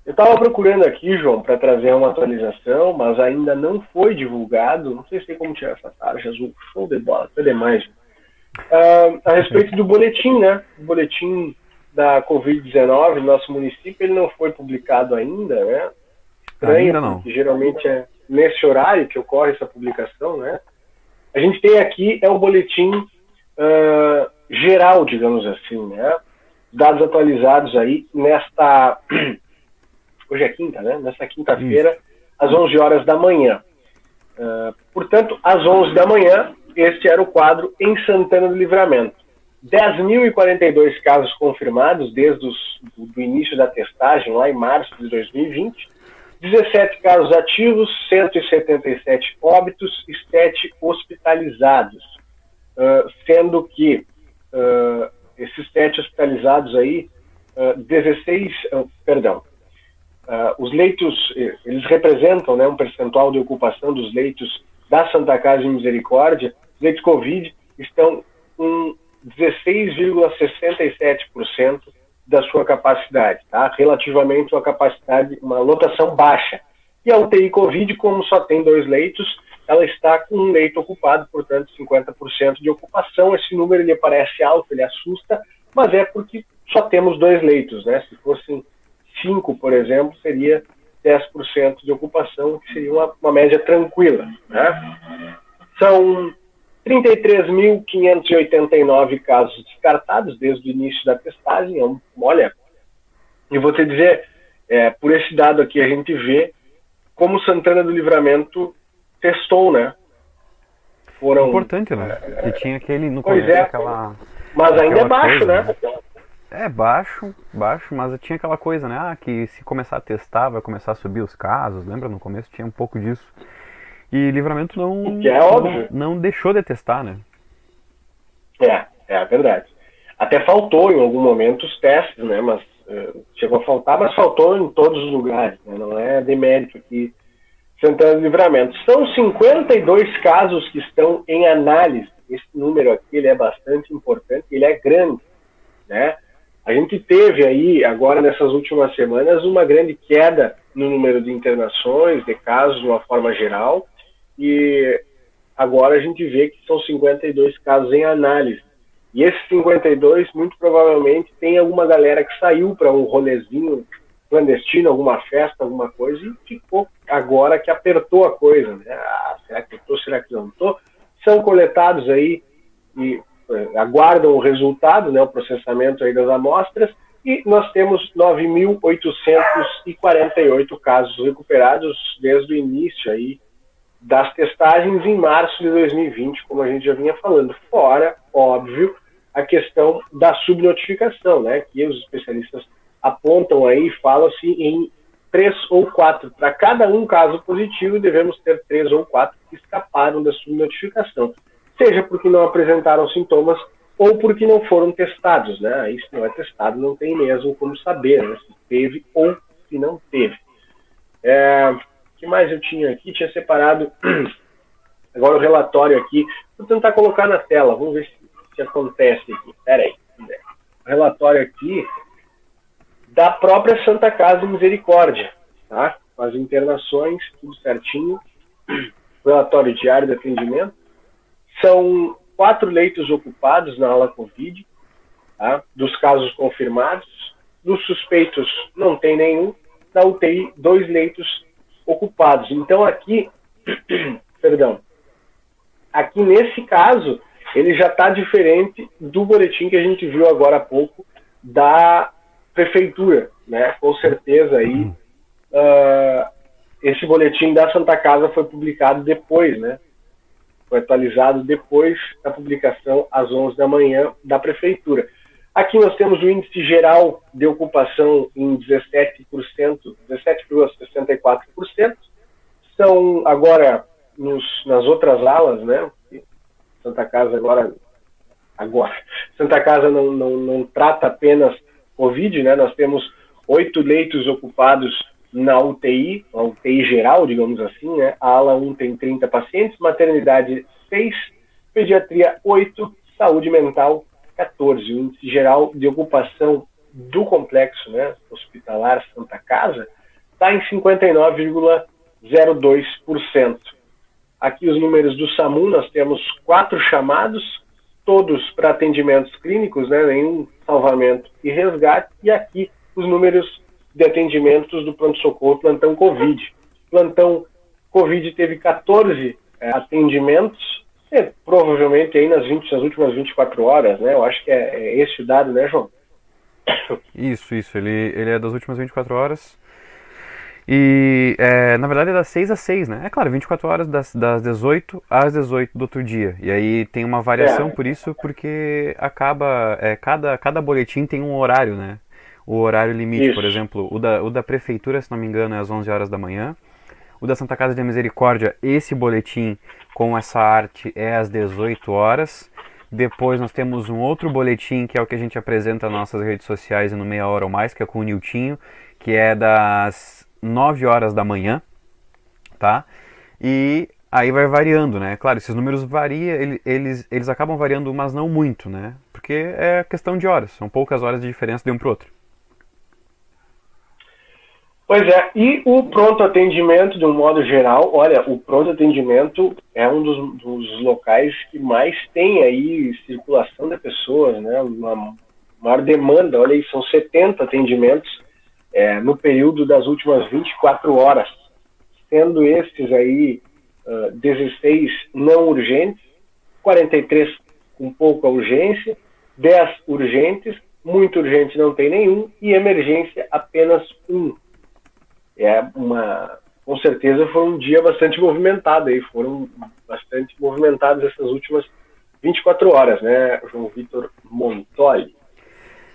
C: Eu estava procurando aqui, João, para trazer uma atualização, mas ainda não foi divulgado. Não sei se tem como tirar essa tarja azul. Show de bola, até demais. Uh, a respeito do boletim, né? O boletim da Covid-19 no nosso município, ele não foi publicado ainda, né?
E: Estranho, ainda não.
C: Geralmente é nesse horário que ocorre essa publicação, né? A gente tem aqui é o boletim uh, geral, digamos assim, né? Dados atualizados aí nesta hoje é quinta, né? Nessa quinta-feira, às 11 horas da manhã. Uh, portanto, às 11 da manhã, este era o quadro em Santana do Livramento. 10.042 casos confirmados desde o início da testagem, lá em março de 2020. 17 casos ativos, 177 óbitos e 7 hospitalizados. Uh, sendo que uh, esses 7 hospitalizados aí, 16, perdão, Uh, os leitos, eh, eles representam né, um percentual de ocupação dos leitos da Santa Casa de Misericórdia. Os leitos Covid estão com 16,67% da sua capacidade, tá? relativamente uma capacidade, uma lotação baixa. E a UTI Covid, como só tem dois leitos, ela está com um leito ocupado, portanto, 50% de ocupação. Esse número ele parece alto, ele assusta, mas é porque só temos dois leitos, né? Se fossem 5, por exemplo, seria 10% de ocupação, que seria uma, uma média tranquila. Né? São 33.589 casos descartados desde o início da testagem. É olha, e vou te dizer, é, por esse dado aqui a gente vê como Santana do Livramento testou, né?
E: Foram, Importante, né? Que tinha aquele no começo é, aquela.
C: Mas ainda é baixo, coisa, né? né?
E: É, baixo, baixo, mas tinha aquela coisa, né? Ah, que se começar a testar, vai começar a subir os casos. Lembra? No começo tinha um pouco disso. E livramento não.
C: Que é óbvio.
E: Não, não deixou de testar, né?
C: É, é verdade. Até faltou em algum momento os testes, né? Mas uh, chegou a faltar, mas faltou em todos os lugares, né? Não é demérito aqui. Santana do Livramento. São 52 casos que estão em análise. Esse número aqui ele é bastante importante, ele é grande, né? A gente teve aí, agora nessas últimas semanas, uma grande queda no número de internações, de casos de uma forma geral, e agora a gente vê que são 52 casos em análise. E esses 52, muito provavelmente, tem alguma galera que saiu para um rolezinho clandestino, alguma festa, alguma coisa, e ficou agora que apertou a coisa. Né? Ah, será que eu estou, será que eu não estou? São coletados aí e aguardam o resultado, né, o processamento aí das amostras, e nós temos 9.848 casos recuperados desde o início aí das testagens em março de 2020, como a gente já vinha falando. Fora, óbvio, a questão da subnotificação, né, que os especialistas apontam aí, falam-se em três ou quatro. Para cada um caso positivo, devemos ter três ou quatro que escaparam da subnotificação seja porque não apresentaram sintomas ou porque não foram testados, né? Se não é testado, não tem mesmo como saber né? se teve ou se não teve. É, que mais eu tinha aqui? Tinha separado agora o relatório aqui. Vou tentar colocar na tela, vamos ver se, se acontece aqui. Pera aí. Relatório aqui da própria Santa Casa de Misericórdia, tá? Com as internações, tudo certinho. Relatório diário de atendimento são quatro leitos ocupados na ala Covid, tá? dos casos confirmados. Dos suspeitos, não tem nenhum. Na UTI, dois leitos ocupados. Então, aqui, perdão, aqui nesse caso, ele já está diferente do boletim que a gente viu agora há pouco da prefeitura, né? Com certeza aí uh, esse boletim da Santa Casa foi publicado depois, né? Foi atualizado depois da publicação às 11 da manhã da prefeitura. Aqui nós temos o índice geral de ocupação em 17%, 17,64%. São agora nos, nas outras alas, né? Santa Casa agora, agora Santa Casa não, não, não trata apenas Covid, né? Nós temos oito leitos ocupados na UTI, a UTI geral, digamos assim, né? A ala 1 tem 30 pacientes, maternidade 6, pediatria 8, saúde mental 14. O índice geral de ocupação do complexo né, hospitalar Santa Casa está em 59,02%. Aqui os números do SAMU, nós temos quatro chamados, todos para atendimentos clínicos, né, nenhum salvamento e resgate, e aqui os números de atendimentos do pronto-socorro plantão Covid. Plantão Covid teve 14 é, atendimentos, é, provavelmente aí nas, 20, nas últimas 24 horas, né? Eu acho que é, é esse o dado, né, João?
E: Isso, isso. Ele, ele é das últimas 24 horas. E, é, na verdade, é das 6 às 6, né? É claro, 24 horas das, das 18 às 18 do outro dia. E aí tem uma variação é. por isso, porque acaba. É, cada, cada boletim tem um horário, né? O horário limite, isso. por exemplo, o da, o da prefeitura, se não me engano, é às 11 horas da manhã. O da Santa Casa de Misericórdia, esse boletim com essa arte é às 18 horas. Depois nós temos um outro boletim que é o que a gente apresenta nas nossas redes sociais no meia hora ou mais, que é com o Niltinho, que é das 9 horas da manhã, tá? E aí vai variando, né? Claro, esses números variam, eles, eles acabam variando, mas não muito, né? Porque é questão de horas, são poucas horas de diferença de um para o outro.
C: Pois é, e o pronto atendimento, de um modo geral, olha, o pronto atendimento é um dos, dos locais que mais tem aí circulação de pessoas, né? Uma maior demanda, olha aí, são 70 atendimentos é, no período das últimas 24 horas, sendo estes aí uh, 16 não urgentes, 43 com pouca urgência, 10 urgentes, muito urgente não tem nenhum, e emergência apenas um é uma com certeza foi um dia bastante movimentado aí, foram bastante movimentados essas últimas 24 horas, né, João Vitor Montoli.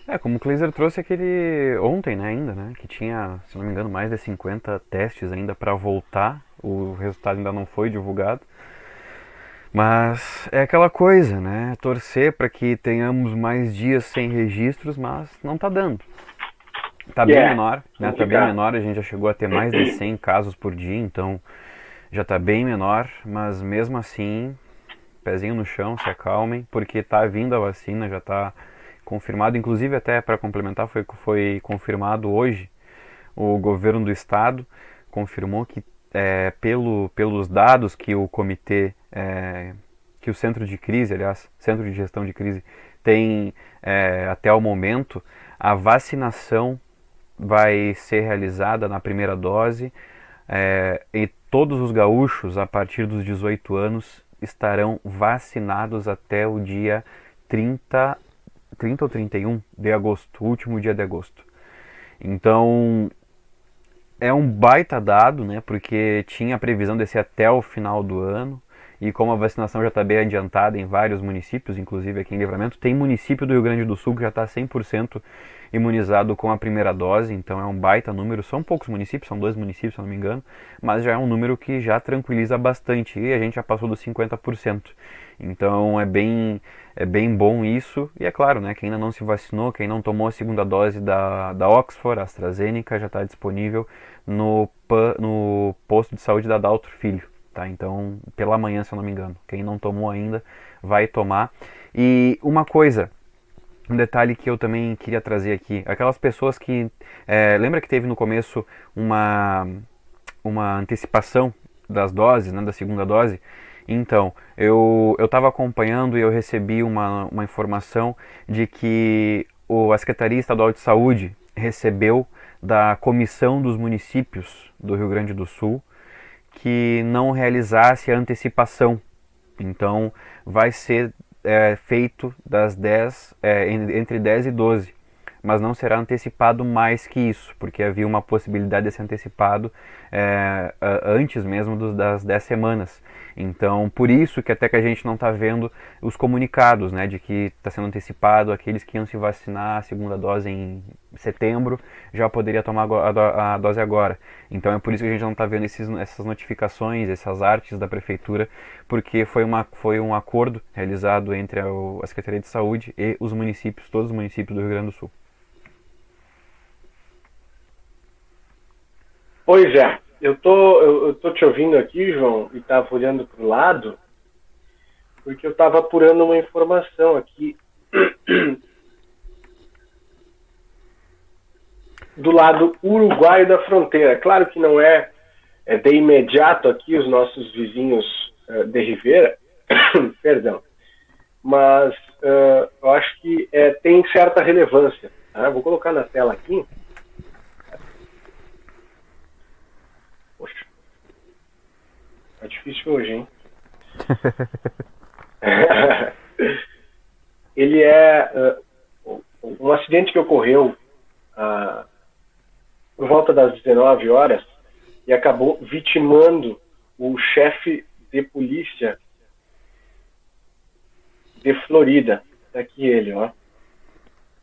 E: É, como o Kleiser trouxe aquele ontem, né, ainda, né, que tinha, se não me engano, mais de 50 testes ainda para voltar, o resultado ainda não foi divulgado. Mas é aquela coisa, né, torcer para que tenhamos mais dias sem registros, mas não está dando. Tá bem yeah. menor, né? Tá bem menor, a gente já chegou a ter mais de 100 casos por dia, então já tá bem menor, mas mesmo assim, pezinho no chão, se acalmem, porque tá vindo a vacina, já tá confirmado, inclusive até para complementar, foi, foi confirmado hoje, o governo do estado confirmou que é, pelo, pelos dados que o comitê, é, que o centro de crise, aliás, centro de gestão de crise tem é, até o momento, a vacinação vai ser realizada na primeira dose é, e todos os gaúchos a partir dos 18 anos estarão vacinados até o dia 30, 30 ou 31 de agosto, último dia de agosto. Então é um baita dado, né? Porque tinha a previsão de ser até o final do ano. E como a vacinação já está bem adiantada em vários municípios, inclusive aqui em Livramento, tem município do Rio Grande do Sul que já está 100% imunizado com a primeira dose, então é um baita número. São poucos municípios, são dois municípios, se não me engano, mas já é um número que já tranquiliza bastante e a gente já passou dos 50%. Então é bem, é bem bom isso. E é claro, né, quem ainda não se vacinou, quem não tomou a segunda dose da, da Oxford, AstraZeneca, já está disponível no, no posto de saúde da Daltro Filho. Tá? Então, pela manhã, se eu não me engano. Quem não tomou ainda, vai tomar. E uma coisa, um detalhe que eu também queria trazer aqui, aquelas pessoas que é, lembra que teve no começo uma uma antecipação das doses, né, da segunda dose, Então, eu estava acompanhando e eu recebi uma, uma informação de que o, a Secretaria Estadual de Saúde recebeu da Comissão dos Municípios do Rio Grande do Sul que não realizasse a antecipação. Então, vai ser é, feito das 10, é, entre 10 e 12 mas não será antecipado mais que isso, porque havia uma possibilidade de ser antecipado é, antes mesmo dos, das 10 semanas. Então, por isso que até que a gente não está vendo os comunicados, né, de que está sendo antecipado, aqueles que iam se vacinar a segunda dose em setembro, já poderia tomar a, dose agora. Então, é por isso que a gente não está vendo esses, essas notificações, essas artes da prefeitura, porque foi, uma, foi um acordo realizado entre a, a Secretaria de Saúde e os municípios, todos os municípios do Rio Grande do Sul.
C: Pois é, eu tô, eu, eu tô te ouvindo aqui, João, e estava olhando para o lado, porque eu estava apurando uma informação aqui do lado uruguaio da fronteira. Claro que não é, é de imediato aqui os nossos vizinhos uh, de Rivera, perdão, mas uh, eu acho que é, tem certa relevância. Tá? Vou colocar na tela aqui. Tá difícil hoje, hein? Ele é uh, um acidente que ocorreu uh, por volta das 19 horas e acabou vitimando o chefe de polícia de Florida. Tá aqui ele, ó.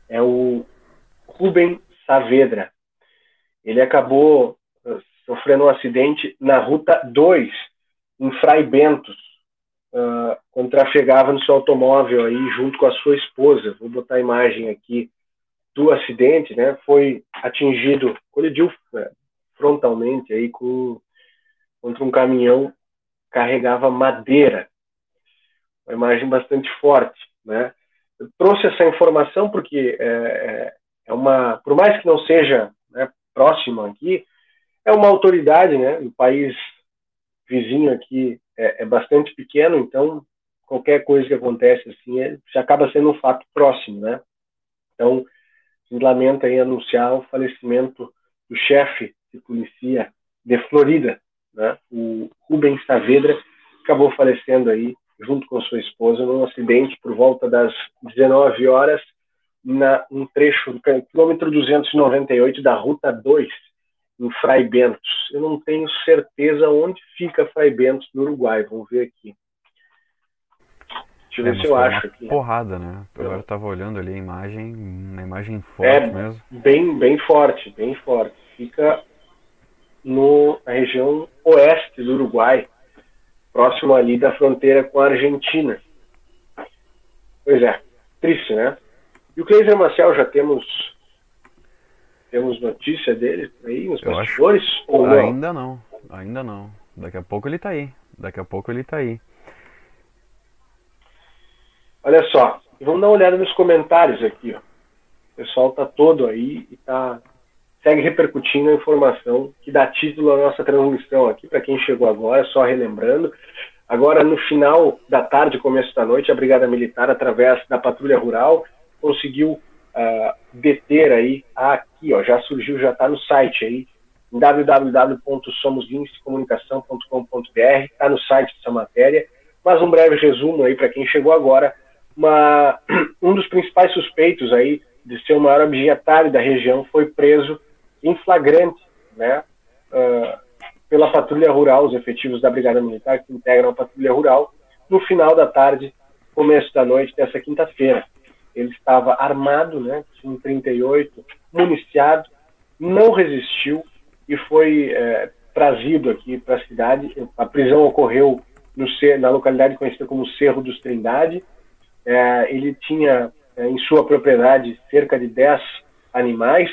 C: É o Rubem Saavedra. Ele acabou uh, sofrendo um acidente na Ruta 2 em Fray Bentos, uh, quando trafegava no seu automóvel aí junto com a sua esposa. Vou botar a imagem aqui do acidente, né? Foi atingido, colidiu é, frontalmente aí com contra um caminhão carregava madeira. Uma imagem bastante forte, né? Eu trouxe essa informação porque é, é, é uma, por mais que não seja né, próxima aqui, é uma autoridade, né? Um país vizinho aqui é, é, bastante pequeno, então qualquer coisa que acontece assim é, já acaba sendo um fato próximo, né? Então, lamenta em anunciar o falecimento do chefe de polícia de Florida, né? O Rubens Saavedra acabou falecendo aí junto com sua esposa num acidente por volta das 19 horas na um trecho do quilômetro 298 da Ruta 2 em Fray Bentos. Eu não tenho certeza onde fica Fray Bentos no Uruguai. Vamos ver aqui. Deixa eu é, ver se eu acho aqui.
E: Porrada, né? Agora eu estava olhando ali a imagem, uma imagem forte é mesmo.
C: Bem, bem forte, bem forte. Fica no, na região oeste do Uruguai, próximo ali da fronteira com a Argentina. Pois é, triste, né? E o Cleiser Marcel já temos temos notícia dele aí nos Eu bastidores? Acho... Ou
E: não? Ainda não, ainda não. Daqui a pouco ele tá aí. Daqui a pouco ele tá aí.
C: Olha só, vamos dar uma olhada nos comentários aqui, ó. O pessoal tá todo aí e tá segue repercutindo a informação que dá título à nossa transmissão aqui para quem chegou agora, só relembrando. Agora no final da tarde, começo da noite, a Brigada Militar através da Patrulha Rural conseguiu uh, deter aí aqui, ó, já surgiu, já está no site aí, www.somoslincecomunicação.com.br, está no site essa matéria, mas um breve resumo aí para quem chegou agora, uma, um dos principais suspeitos aí de ser o maior objetário da região foi preso em flagrante, né, uh, pela patrulha rural, os efetivos da Brigada Militar que integram a patrulha rural, no final da tarde, começo da noite dessa quinta-feira ele estava armado, né, com 38, municiado, não resistiu e foi é, trazido aqui para a cidade. A prisão ocorreu no, na localidade conhecida como Cerro dos Trindade. É, ele tinha é, em sua propriedade cerca de 10 animais.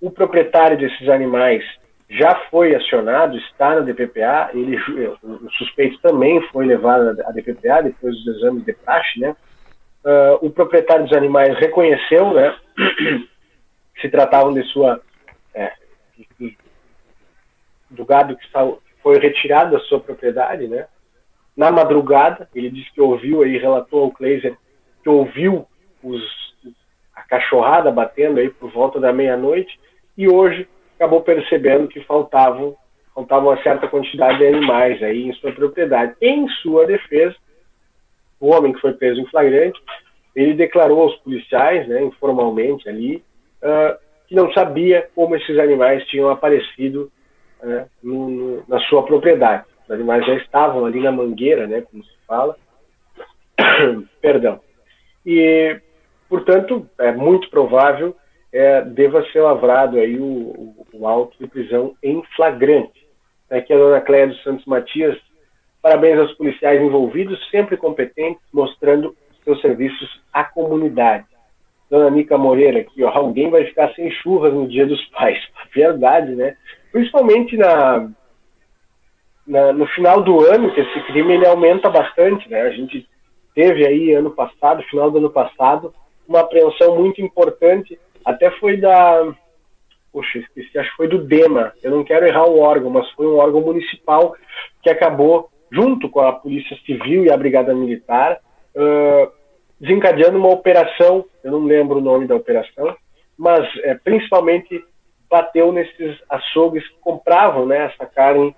C: O proprietário desses animais já foi acionado, está na DPPA. Ele, o suspeito também foi levado à DPPA depois dos exames de praxe, né? Uh, o proprietário dos animais reconheceu né, que se tratavam de sua é, do gado que foi retirado da sua propriedade, né? na madrugada. Ele disse que ouviu aí, relatou ao Kleiser que ouviu os, a cachorrada batendo aí por volta da meia-noite e hoje acabou percebendo que faltavam faltava uma certa quantidade de animais aí em sua propriedade. Em sua defesa, o homem que foi preso em flagrante, ele declarou aos policiais, né, informalmente ali, uh, que não sabia como esses animais tinham aparecido uh, no, no, na sua propriedade. Os animais já estavam ali na mangueira, né, como se fala. Perdão. E, portanto, é muito provável é, deva ser lavrado aí o, o, o auto de prisão em flagrante. Aqui a dona Cléia dos Santos Matias, parabéns aos policiais envolvidos, sempre competentes, mostrando seus serviços à comunidade. Dona Nica Moreira aqui, ó, alguém vai ficar sem churras no dia dos pais. Verdade, né? Principalmente na, na, no final do ano, que esse crime ele aumenta bastante, né? A gente teve aí ano passado, final do ano passado, uma apreensão muito importante, até foi da, Poxa, esqueci, acho que foi do DEMA. Eu não quero errar o órgão, mas foi um órgão municipal que acabou, junto com a Polícia Civil e a Brigada Militar, uh, desencadeando uma operação. Eu não lembro o nome da operação, mas é, principalmente bateu nesses açougues que compravam né, essa carne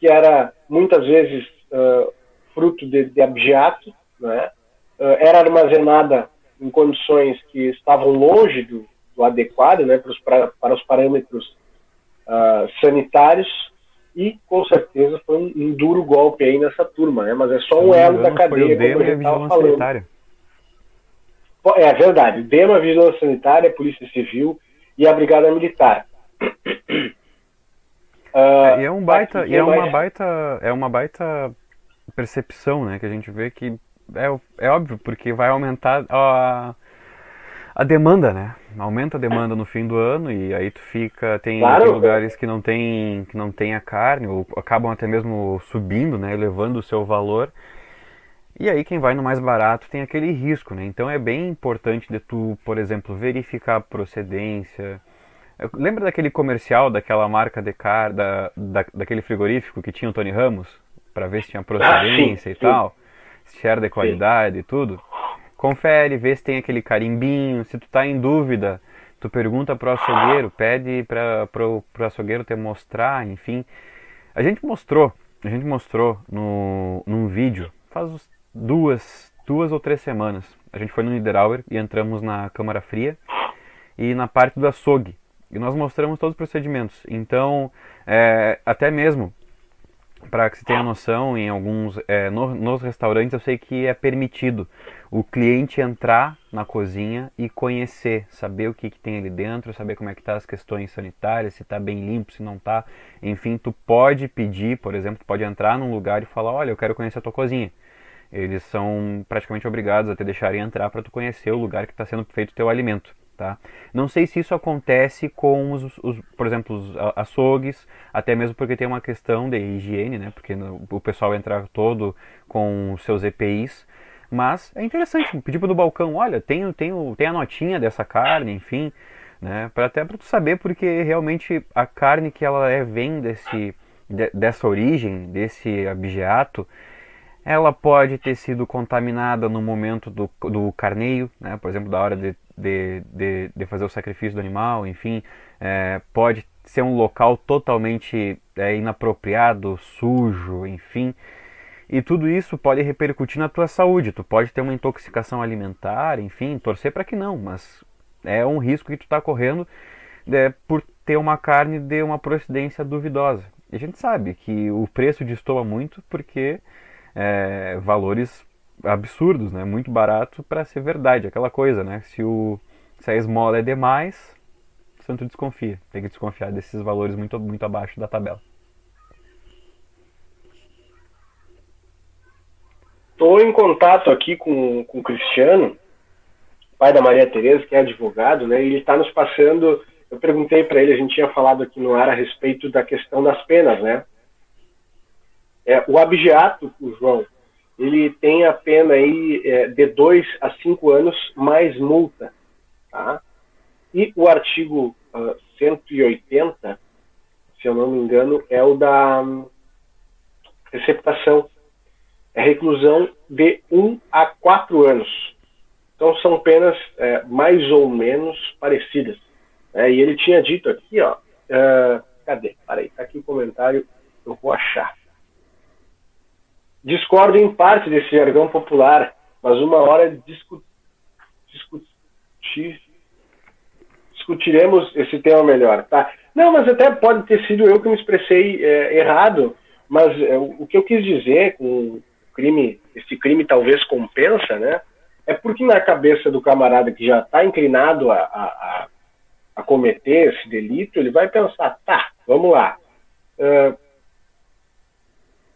C: que era muitas vezes uh, fruto de, de abjeato, né? Uh, era armazenada em condições que estavam longe do, do adequado né, para, os, para, para os parâmetros uh, sanitários e com certeza foi um, um, duro golpe aí nessa turma, né? Mas é só um elo da cadeia, como a gente estava falando. Sanitária. É verdade, DEMA, Vigilância Sanitária, Polícia Civil e a Brigada Militar.
E: Uh, é, e é um baita, e é uma baita, é uma baita percepção, né, que a gente vê que é, é óbvio porque vai aumentar a a demanda, né? Aumenta a demanda no fim do ano e aí tu fica tem, claro. tem, lugares que não tem que não tem a carne ou acabam até mesmo subindo, né, elevando o seu valor. E aí quem vai no mais barato tem aquele risco, né? Então é bem importante de tu, por exemplo, verificar a procedência. Lembra daquele comercial daquela marca de car, da, da, daquele frigorífico que tinha o Tony Ramos para ver se tinha procedência ah, sim, e sim. tal, se era de qualidade sim. e tudo? Confere, vê se tem aquele carimbinho, se tu tá em dúvida, tu pergunta pro açougueiro, pede para pro, pro açougueiro te mostrar, enfim. A gente mostrou, a gente mostrou no, num vídeo, faz duas, duas ou três semanas. A gente foi no Niederauer e entramos na Câmara Fria e na parte do açougue. E nós mostramos todos os procedimentos. Então, é, até mesmo para que você tenha noção, em alguns é, no, nos restaurantes eu sei que é permitido o cliente entrar na cozinha e conhecer, saber o que, que tem ali dentro, saber como é que tá as questões sanitárias, se está bem limpo, se não está, enfim, tu pode pedir, por exemplo, tu pode entrar num lugar e falar, olha, eu quero conhecer a tua cozinha. Eles são praticamente obrigados a te deixarem entrar para tu conhecer o lugar que está sendo feito o teu alimento. Tá? Não sei se isso acontece com os, os, por exemplo, os açougues, até mesmo porque tem uma questão de higiene, né? Porque o pessoal entra todo com seus EPIs, mas é interessante pedir para o balcão, olha, tem, tem, tem a notinha dessa carne, enfim, né? Para até para tu saber porque realmente a carne que ela é vem desse de, dessa origem, desse abjeato, ela pode ter sido contaminada no momento do, do carneio, né? por exemplo, da hora de, de, de, de fazer o sacrifício do animal, enfim, é, pode ser um local totalmente é, inapropriado, sujo, enfim. E tudo isso pode repercutir na tua saúde. Tu pode ter uma intoxicação alimentar, enfim, torcer para que não, mas é um risco que tu está correndo é, por ter uma carne de uma procedência duvidosa. E a gente sabe que o preço destoa muito porque é, valores absurdos, né? Muito barato para ser verdade, aquela coisa, né? Se, o, se a esmola é demais, o santo desconfia. Tem que desconfiar desses valores muito, muito abaixo da tabela.
C: Estou em contato aqui com, com o Cristiano, pai da Maria Tereza, que é advogado, né? E ele está nos passando. Eu perguntei para ele, a gente tinha falado aqui no ar a respeito da questão das penas, né? É, o abjeato, o João, ele tem a pena aí é, de 2 a 5 anos mais multa. Tá? E o artigo uh, ah, 180, se eu não me engano, é o da um, receptação. é reclusão de 1 a 4 anos. Então são penas é, mais ou menos parecidas. É, e ele tinha dito aqui, ó, uh, cadê? Peraí, tá aqui o comentário, eu vou achar. Discordo em parte desse jargão popular, mas uma hora discu discutir, discutiremos esse tema melhor, tá? Não, mas até pode ter sido eu que me expressei é, errado, mas é, o que eu quis dizer com crime, esse crime talvez compensa, né? É porque na cabeça do camarada que já está inclinado a, a, a, cometer esse delito, ele vai pensar, tá, vamos lá, uh,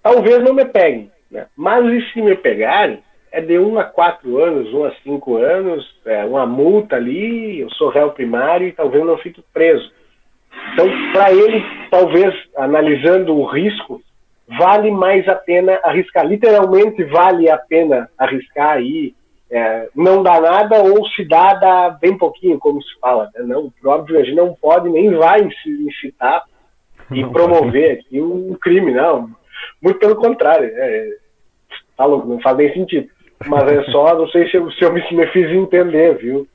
C: talvez não me peguem, né? mas e se me pegarem, é de 1 a 4 anos, 1 a 5 anos, é, uma multa ali, eu sou réu primário e talvez não fique preso. Então, para ele, talvez, analisando o risco, vale mais a pena arriscar. Literalmente vale a pena arriscar aí, é, não dá nada ou se dá, dá bem pouquinho, como se fala. Né? Não, óbvio, a gente não pode nem vai incitar e não promover aqui um crime, não. Muito pelo contrário. É, tá louco, não faz nem sentido. Mas é só, não sei se eu, se eu me, me fiz entender, viu?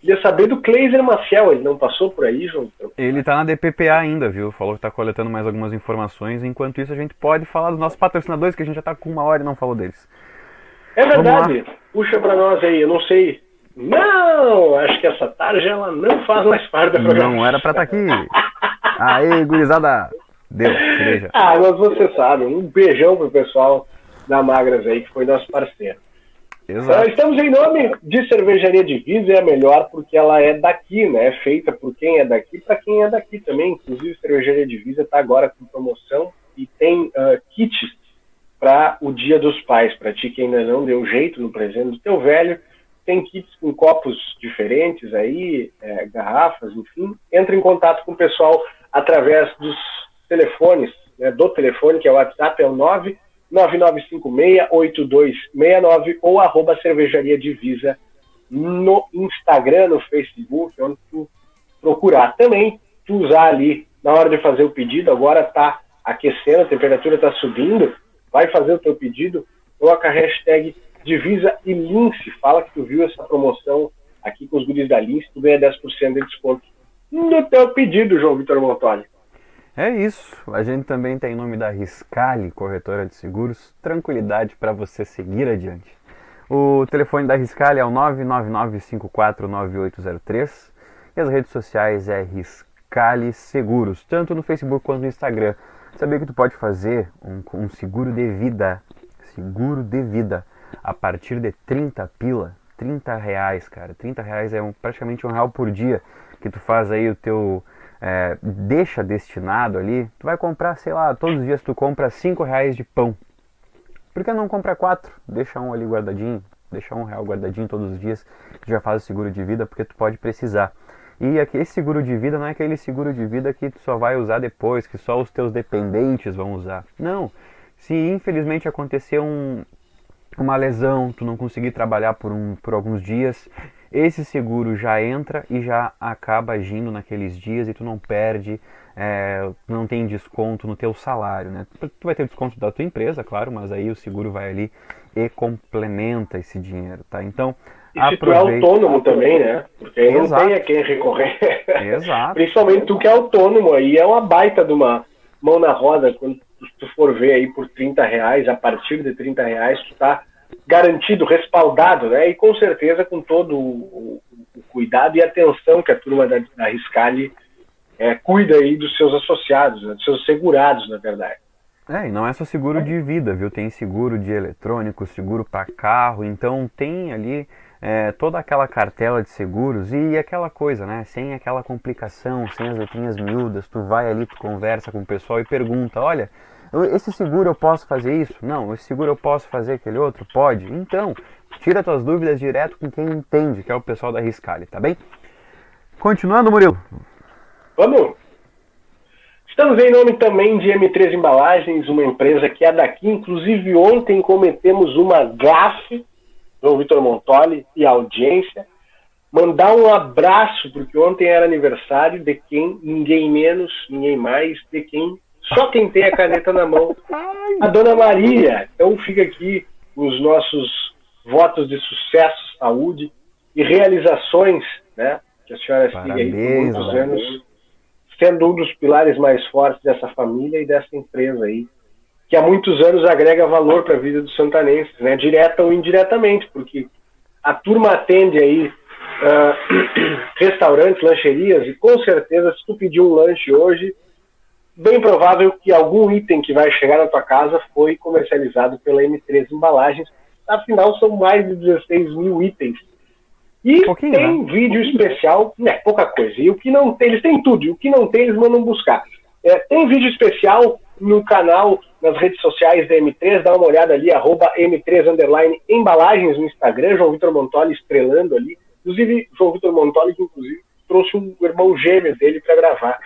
C: Queria saber do Kleiser Maciel, ele não passou por aí, João?
E: Ele tá na DPPA ainda, viu? Falou que tá coletando mais algumas informações. Enquanto isso, a gente pode falar dos nossos patrocinadores, que a gente já tá com uma hora e não falou deles.
C: É verdade. Puxa pra nós aí, eu não sei. Não, acho que essa tarde ela não faz mais parte da programação.
E: Não era pra estar tá aqui. Aí, gurizada. Deu, cerveja.
C: Ah, mas você sabe. Um beijão pro pessoal da Magras aí, que foi nosso parceiro.
E: Exato.
C: Uh, estamos em nome de Cervejaria Divisa, é a melhor porque ela é daqui, né? É feita por quem é daqui, para quem é daqui também. Inclusive, Cervejaria Divisa está agora com promoção e tem uh, kits para o Dia dos Pais. Para ti que ainda não deu jeito no presente do teu velho, tem kits com copos diferentes aí, é, garrafas, enfim. Entra em contato com o pessoal através dos telefones, né, do telefone, que é o WhatsApp, é o 9 9956-8269 ou arroba cervejaria divisa no Instagram, no Facebook, onde tu procurar. Também, tu usar ali na hora de fazer o pedido, agora está aquecendo, a temperatura está subindo, vai fazer o teu pedido, coloca a hashtag divisa e lince, fala que tu viu essa promoção aqui com os guris da Lince, tu ganha 10% de desconto no teu pedido, João Vitor Montoli.
E: É isso. A gente também tem em nome da Riscale, corretora de seguros, tranquilidade para você seguir adiante. O telefone da Riscale é o 999549803 e as redes sociais é Riscale Seguros, tanto no Facebook quanto no Instagram. Sabia que tu pode fazer um, um seguro de vida, seguro de vida, a partir de 30 pila, 30 reais, cara. 30 reais é um, praticamente um real por dia que tu faz aí o teu é, deixa destinado ali, tu vai comprar, sei lá, todos os dias tu compra 5 reais de pão. Por que não compra 4? Deixa um ali guardadinho, deixa um real guardadinho todos os dias, já faz o seguro de vida porque tu pode precisar. E aqui, esse seguro de vida não é aquele seguro de vida que tu só vai usar depois, que só os teus dependentes vão usar. Não. Se infelizmente acontecer um, uma lesão, tu não conseguir trabalhar por, um, por alguns dias, esse seguro já entra e já acaba agindo naqueles dias e tu não perde, é, não tem desconto no teu salário, né? Tu vai ter desconto da tua empresa, claro, mas aí o seguro vai ali e complementa esse dinheiro, tá? Então,
C: e se tu é autônomo também, né? Porque aí Exato. não tem a quem recorrer.
E: Exato.
C: Principalmente tu que é autônomo, aí é uma baita de uma mão na roda, quando tu for ver aí por 30 reais, a partir de 30 reais, tu tá garantido, respaldado, né? E com certeza com todo o, o cuidado e atenção que a turma da, da Riscali é, cuida aí dos seus associados, né? dos seus segurados, na verdade.
E: É, e não é só seguro de vida, viu? Tem seguro de eletrônico, seguro para carro, então tem ali é, toda aquela cartela de seguros e aquela coisa, né? Sem aquela complicação, sem as letrinhas miúdas, tu vai ali, tu conversa com o pessoal e pergunta, olha, esse seguro eu posso fazer isso? Não. Esse seguro eu posso fazer aquele outro? Pode. Então, tira tuas dúvidas direto com quem entende, que é o pessoal da Riscale, tá bem? Continuando, Murilo.
C: Vamos. Estamos em nome também de M3 Embalagens, uma empresa que é daqui. Inclusive, ontem cometemos uma gafe, João Vitor Montoli e a audiência. Mandar um abraço, porque ontem era aniversário de quem, ninguém menos, ninguém mais, de quem Só quem tem a caneta na mão. A dona Maria. Então fica aqui os nossos votos de sucesso, saúde e realizações, né? Que a senhora siga aí por muitos anos, sendo um dos pilares mais fortes dessa família e dessa empresa aí, que há muitos anos agrega valor para a vida dos santanenses, né? Direta ou indiretamente, porque a turma atende aí uh, restaurantes, lancherias, e com certeza, se tu pedir um lanche hoje, bem provável que algum item que vai chegar na tua casa foi comercializado pela M3 Embalagens, afinal são mais de 16 mil itens. E um tem né? vídeo especial, né, pouca coisa. E o que não tem, eles têm tudo, e o que não tem, eles mandam buscar. É, tem vídeo especial no canal, nas redes sociais da M3, dá uma olhada ali, arroba M3 underline embalagens no Instagram, João Vitor Montoli estrelando ali. Inclusive, João Vitor Montoli, que inclusive trouxe um irmão gêmeo dele para gravar.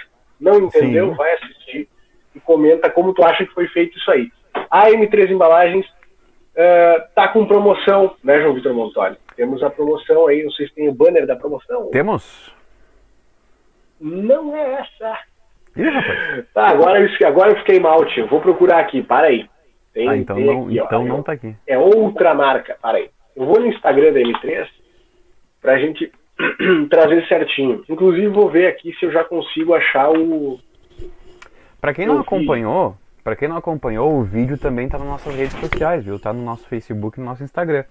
C: Não entendeu? Sim. Vai assistir e comenta como tu acha que foi feito isso aí. A M3 Embalagens uh, tá com promoção, né, João Vitor Montoli? Temos a promoção aí, vocês têm o banner da promoção?
E: Temos?
C: Não é essa. Ih, rapaz. Tá, agora eu, agora eu fiquei mal, tio. Vou procurar aqui, para aí.
E: Tem, ah, então, não, aqui, então ó, não tá aqui.
C: É outra marca, para aí. Eu vou no Instagram da M3 pra gente trazer certinho. Inclusive vou ver aqui se eu já consigo achar o.
E: Para quem não acompanhou, para quem não acompanhou, o vídeo também está nas nossas redes sociais, viu? Tá no nosso Facebook e no nosso Instagram,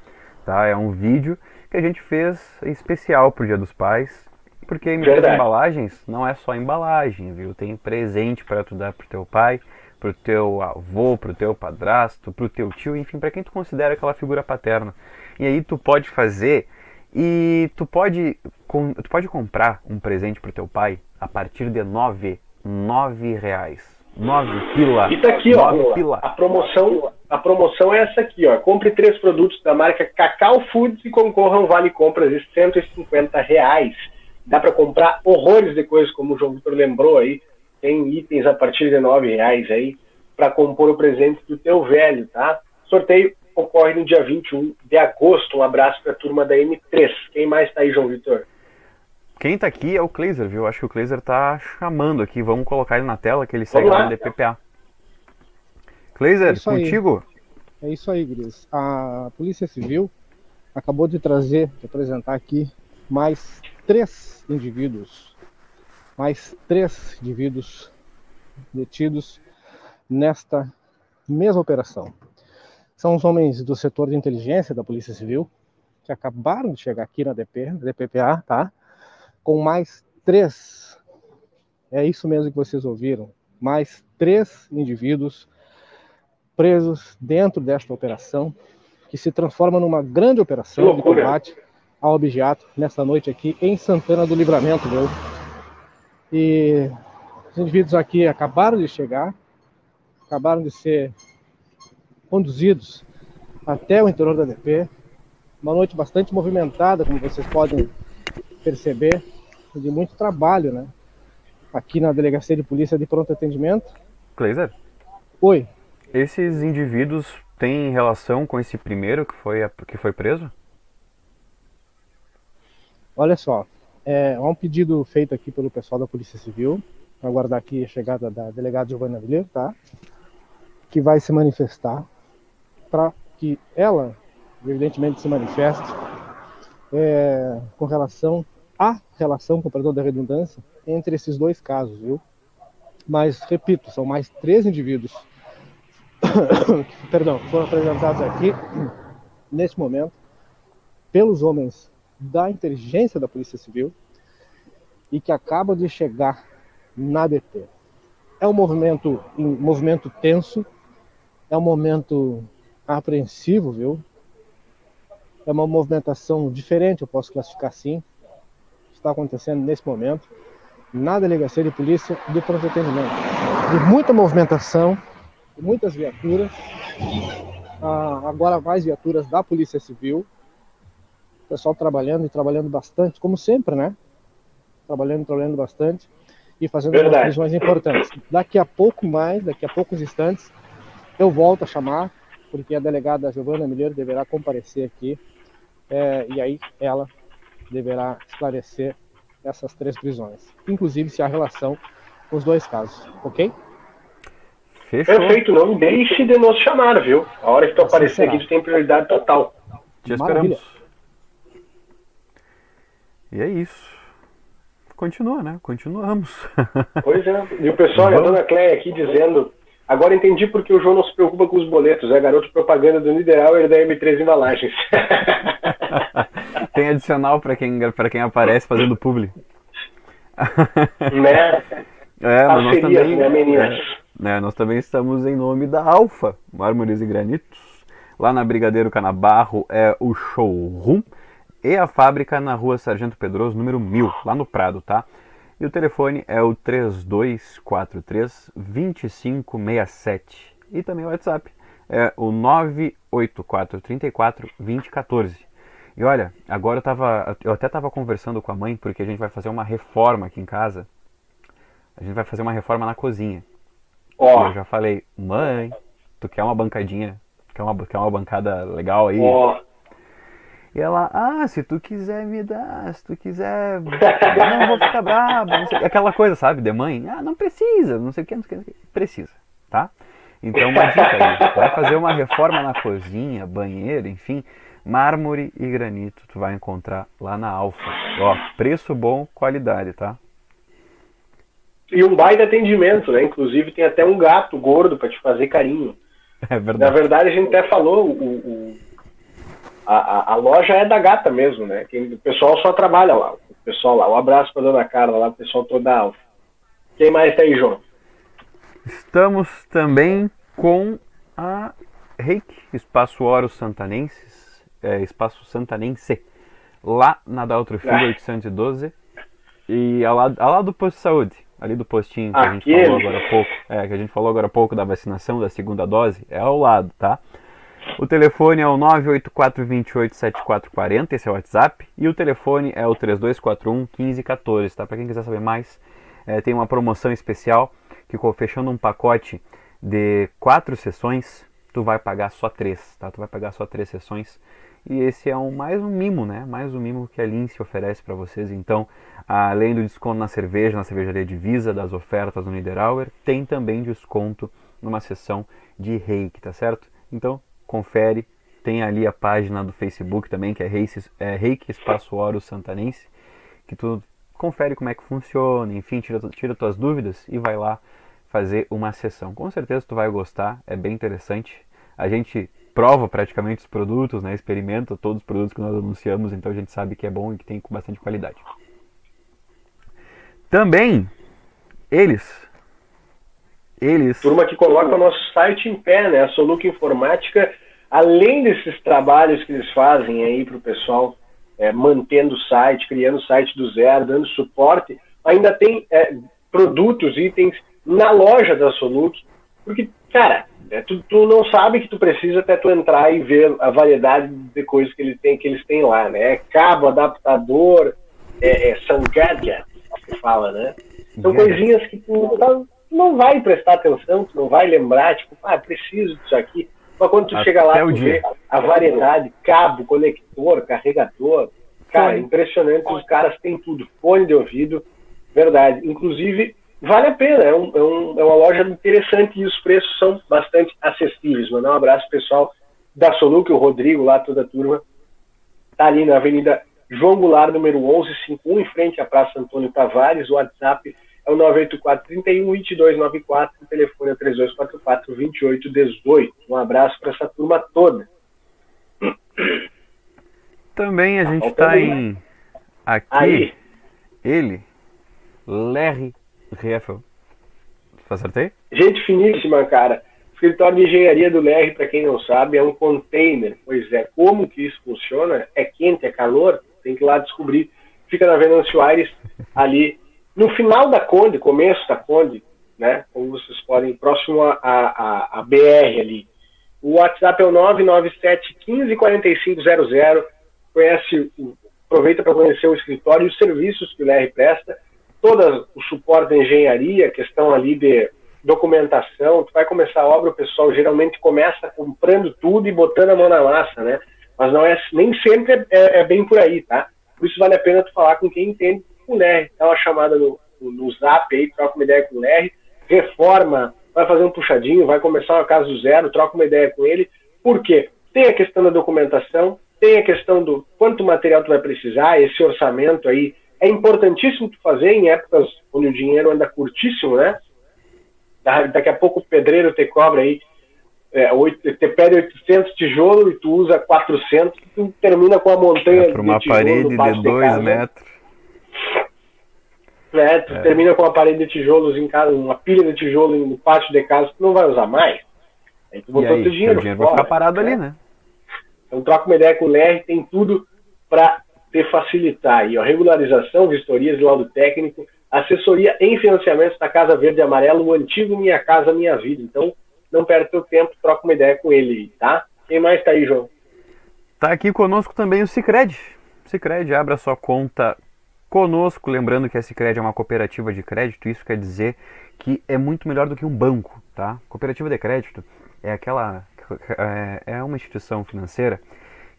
E: tá? É um vídeo que a gente fez especial pro Dia dos Pais, porque Verdade. embalagens não é só embalagem, viu? Tem presente para tu dar pro teu pai, pro teu avô, pro teu padrasto, pro teu tio, enfim, para quem tu considera aquela figura paterna. E aí tu pode fazer e tu pode, tu pode comprar um presente pro teu pai a partir de nove, nove reais 9 pila.
C: E tá aqui, ó. Pila. A promoção, a promoção é essa aqui, ó. Compre três produtos da marca Cacau Foods e concorra a um vale compras de 150 reais. Dá para comprar horrores de coisas, como o João Vitor lembrou aí. Tem itens a partir de 9 reais aí para compor o presente do teu velho, tá? Sorteio ocorre no dia 21 de agosto. Um abraço para a turma da M3. Quem mais tá aí, João Vitor?
E: Quem tá aqui é o Kleiser, viu? Acho que o Kleiser tá chamando aqui. Vamos colocar ele na tela que ele segue lá no DPPA. Kleiser, é contigo?
D: Aí. É isso aí, Gris. A Polícia Civil acabou de trazer, de apresentar aqui mais três indivíduos, mais três indivíduos detidos nesta mesma operação. São os homens do setor de inteligência da Polícia Civil que acabaram de chegar aqui na DP, DPPA, tá? com mais três, é isso mesmo que vocês ouviram, mais três indivíduos presos dentro desta operação, que se transforma numa grande operação de combate ao objeto nessa noite aqui em Santana do Livramento, viu? E os indivíduos aqui acabaram de chegar, acabaram de ser conduzidos até o interior da DP. Uma noite bastante movimentada, como vocês podem perceber de muito trabalho, né? Aqui na Delegacia de Polícia de Pronto Atendimento.
E: Kleiser?
D: Oi.
E: Esses indivíduos têm relação com esse primeiro que foi, que foi preso?
D: Olha só, é, há um pedido feito aqui pelo pessoal da Polícia Civil, aguardar aqui a chegada da delegada Giovanna Vilher, tá? Que vai se manifestar para que ela, evidentemente, se manifeste é, com relação à relação, com perdão da redundância, entre esses dois casos, viu? Mas, repito, são mais três indivíduos perdão, foram apresentados aqui, nesse momento, pelos homens da inteligência da Polícia Civil e que acabam de chegar na DP. É um movimento, um movimento tenso, é um momento apreensivo, viu? é uma movimentação diferente, eu posso classificar assim, está acontecendo nesse momento, na delegacia de polícia de pronto atendimento. De muita movimentação, de muitas viaturas, ah, agora mais viaturas da Polícia Civil, o pessoal trabalhando e trabalhando bastante, como sempre, né? Trabalhando, trabalhando bastante e fazendo Verdade. decisões importantes. Daqui a pouco mais, daqui a poucos instantes, eu volto a chamar, porque a delegada Giovana Milheiro deverá comparecer aqui é, e aí ela deverá esclarecer essas três prisões, inclusive se há relação com os dois casos, ok?
E: Fechou.
C: Perfeito, não deixe de nos chamar, viu? A hora que tu aparecer
D: será.
C: aqui, tu tem prioridade total.
E: Te
D: Maravilha.
E: esperamos. E é isso. Continua, né? Continuamos.
C: Pois é. E o pessoal, a dona Cleia aqui dizendo. Agora entendi porque o João não se preocupa com os boletos. É garoto propaganda do Niederauer e da M3 Embalagens.
E: Tem adicional pra quem, pra quem aparece fazendo publi.
C: né?
E: É, mas nós também,
C: né, meninas?
E: é, né, nós também estamos em nome da Alfa, Mármores e Granitos. Lá na Brigadeiro Canabarro é o showroom e a fábrica na rua Sargento Pedroso, número 1000, lá no Prado, tá? E o telefone é o 3243 2567. E também o WhatsApp é o 984 34 2014. E olha, agora eu, tava, eu até estava conversando com a mãe, porque a gente vai fazer uma reforma aqui em casa. A gente vai fazer uma reforma na cozinha.
C: Ó,
E: eu já falei, mãe, tu quer uma bancadinha? Quer uma, quer uma bancada legal aí?
C: ó.
E: E ela, ah, se tu quiser me dar, se tu quiser, eu não vou ficar brava, não sei. Aquela coisa, sabe, de mãe, ah, não precisa, não sei o que, não sei o que, precisa, tá? Então uma dica aí, vai fazer uma reforma na cozinha, banheiro, enfim, mármore e granito, tu vai encontrar lá na Alfa. Ó, preço bom, qualidade, tá?
C: E um baita atendimento, né? Inclusive tem até um gato gordo pra te fazer carinho.
E: É
C: Na
E: verdade.
C: verdade, a gente até falou, o, o- a, a- a loja é da gata mesmo, né? Quem- o pessoal só trabalha lá. O pessoal lá. Um abraço pra dona Carla lá, o pessoal todo da Alfa. Quem mais tá aí, João?
E: Estamos também com a Reiki, Espaço Oro Santanenses, é, Espaço Santanense, lá na Daltro Filho
C: Ah.
E: 812, e ao lado, ao lado do posto de saúde, ali do postinho que a gente
C: Aquele?
E: falou agora há pouco, é, que a gente falou agora há pouco da vacinação da segunda dose, é ao lado, tá? O telefone é o 984287440, esse é o WhatsApp, e o telefone é o 3241 1514, tá? Para quem quiser saber mais, é, tem uma promoção especial que fechando um pacote de quatro sessões, tu vai pagar só três, tá? Tu vai pagar só três sessões. E esse é um mais um mimo, né? Mais um mimo que a Lince oferece para vocês. Então, além do desconto na cerveja, na cervejaria Divisa, das ofertas do Niederauer, tem também desconto numa sessão de reiki, tá certo? Então, confere. Tem ali a página do Facebook também, que é Reiki, é reiki Espaço Oro Santanense, que tu confere como é que funciona, enfim, tira, tira tuas dúvidas e vai lá fazer uma sessão. Com certeza tu vai gostar, é bem interessante. A gente prova praticamente os produtos, né? experimenta todos os produtos que nós anunciamos, então a gente sabe que é bom e que tem com bastante qualidade. Também, eles, eles,
C: Turma que coloca o nosso site em pé, né? A Soluca Informática, além desses trabalhos que eles fazem aí para o pessoal, é, mantendo o site, criando o site do zero, dando suporte, ainda tem é, produtos, itens na loja da Soluc, porque, cara, é, tu, tu não sabe que tu precisa até tu entrar e ver a variedade de coisas que eles têm, que eles têm lá, né? Cabo, adaptador, é, é, gadgets, que fala, né? São coisinhas que tu não, não vai prestar atenção, tu não vai lembrar, tipo, ah, preciso disso aqui. Mas quando tu
E: Até
C: chega lá, tu
E: dia.
C: vê a variedade, cabo, conector, carregador. Cara,
E: Fone.
C: impressionante, os caras têm tudo. Fone de ouvido, verdade. Inclusive, vale a pena, é, um- é um- é uma loja interessante e os preços são bastante acessíveis. Mandar um abraço pessoal da Soluc, o Rodrigo lá, toda a turma. Tá ali na Avenida João Goulart, número 1151, em frente à Praça Antônio Tavares. O WhatsApp é o 984 31 2294, o telefone é o 3244 2818. Um abraço para essa turma toda.
E: também a gente
C: faltando
E: está em aqui,
C: Aí,
E: ele, Larry Rieffel. Acertei?
C: gente finíssima, cara. Escritório de engenharia do LR, para quem não sabe, é um container. Pois é, como que isso funciona? É quente, é calor? Tem que ir lá descobrir. Fica na Venâncio Aires, ali no final da Conde, começo da Conde, né? Como vocês podem, próximo a, a, a- a BR ali. O WhatsApp é o 997 15 4500. Conhece, aproveita para conhecer o escritório e os serviços que o LR presta. Todo o suporte da engenharia, questão ali de documentação. Tu vai começar a obra, o pessoal geralmente começa comprando tudo e botando a mão na massa, né? Mas não é, nem sempre é, é- é bem por aí, tá? Por isso vale a pena tu falar com quem entende com o LR. Dá uma chamada no, no, zap aí, troca uma ideia com o LR. Reforma, vai fazer um puxadinho, vai começar uma casa do zero, troca uma ideia com ele. Por quê? Tem a questão da documentação, tem a questão do quanto material tu vai precisar, esse orçamento aí é importantíssimo tu fazer em épocas onde o dinheiro anda curtíssimo, né? Daqui a pouco o pedreiro te cobra aí, é, 8, te pede 800 tijolos e tu usa 400, tu termina com a montanha
E: é, uma
C: de tijolo
E: parede de 2
C: casa.
E: metros.
C: Né? Tu
E: É.
C: termina com uma parede de tijolos em casa, uma pilha de tijolo no pátio de casa que tu não vai usar mais. Aí tu
E: E
C: botou
E: aí,
C: teu dinheiro,
E: teu dinheiro vai
C: fora,
E: ficar parado ali, né?
C: Então troca uma ideia com o LR, tem tudo para te facilitar aí, ó. Regularização, vistorias, laudo técnico, assessoria em financiamentos da Casa Verde e Amarelo, o antigo Minha Casa Minha Vida. Então, não perde teu tempo, troca uma ideia com ele, aí, tá? Quem mais tá aí, João?
E: Tá aqui conosco também o Cicred. Cicred, abra sua conta conosco, lembrando que a Cicred é uma cooperativa de crédito, isso quer dizer que é muito melhor do que um banco, tá? Cooperativa de crédito é aquela é- é uma instituição financeira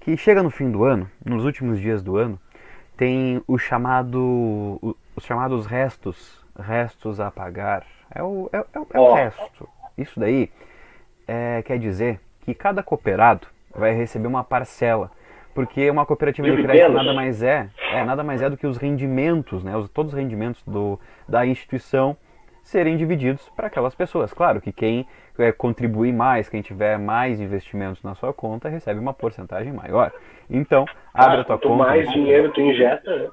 E: que chega no fim do ano, nos últimos dias do ano, tem o chamado os chamados restos, restos a pagar. É o, é, é é o resto. Isso daí é, quer dizer que cada cooperado vai receber uma parcela. Porque uma cooperativa de crédito nada mais é, é nada mais é do que os rendimentos, né, os, todos os rendimentos do, da instituição serem divididos para aquelas pessoas. Claro que quem é, contribuir mais, quem tiver mais investimentos na sua conta, recebe uma porcentagem maior. Então, abre a tua
C: Ah, Quanto
E: conta.
C: mais
E: no-
C: dinheiro tu injeta, né?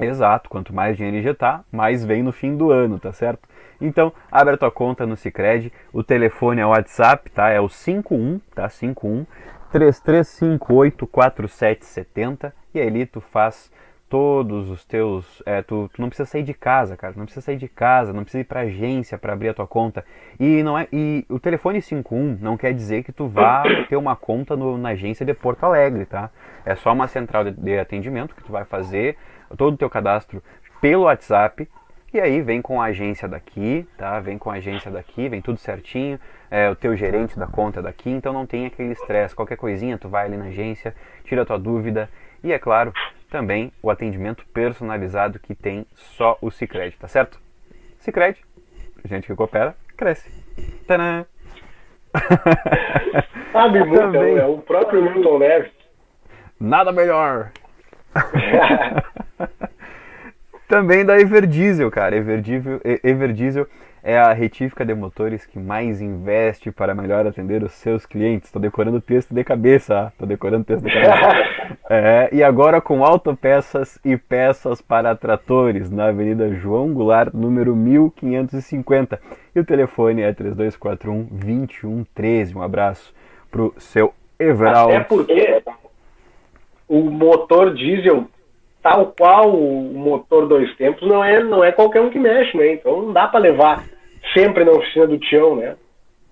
E: Exato, quanto mais dinheiro injetar, mais vem no fim do ano, tá certo? Então, abre a tua conta no Cicred, o telefone é o WhatsApp, tá? É o 51, tá? 51 33584770 e aí tu faz todos os teus, é, tu, tu não precisa sair de casa, cara, não precisa sair de casa, não precisa ir pra agência para abrir a tua conta. E não é e o telefone 51 não quer dizer que tu vá ter uma conta no- na agência de Porto Alegre, tá? É só uma central de, de atendimento que tu vai fazer todo o teu cadastro pelo WhatsApp e aí vem com a agência daqui, tá? Vem com a agência daqui, vem tudo certinho. É, o teu gerente da conta daqui, então não tem aquele estresse. Qualquer coisinha, tu vai ali na agência, tira a tua dúvida. E é claro, também o atendimento personalizado que tem só o Cicred, tá certo? Cicred, gente que coopera, cresce. Tadã!
C: Sabe muito,
E: Também.
C: é o próprio Milton Neves.
E: Nada melhor! Também da Everdiesel, cara. Everdiesel, Everdiesel é a retífica de motores que mais investe para melhor atender os seus clientes. Tô decorando o texto de cabeça, ah. tô decorando o texto de cabeça. É, e agora com autopeças e peças para tratores na Avenida João Goulart, número 1550. E o telefone é 3241 2113. Um abraço pro seu Everaldo.
C: Até porque o motor diesel, tal qual o motor dois tempos, não é, não é qualquer um que mexe, né? Então não dá para levar sempre na oficina do Tião, né?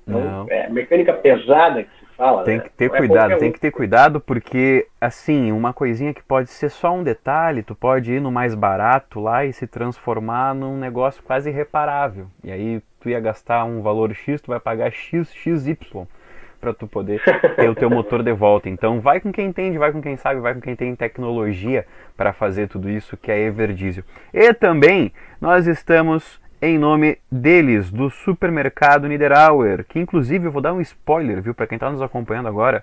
C: Então,
E: Não.
C: é mecânica pesada que se fala.
E: Tem
C: né?
E: que ter
C: Não é
E: cuidado, tem
C: um.
E: que ter cuidado porque, assim, uma coisinha que pode ser só um detalhe, tu pode ir no mais barato lá e se transformar num negócio quase irreparável. E aí tu ia gastar um valor X, tu vai pagar X, XY para tu poder ter o teu motor de volta. Então vai com quem entende, vai com quem sabe, vai com quem tem tecnologia para fazer tudo isso, que é Everdiesel. E também nós estamos em nome deles, do supermercado Niederauer, que inclusive eu vou dar um spoiler, viu, para quem está nos acompanhando agora,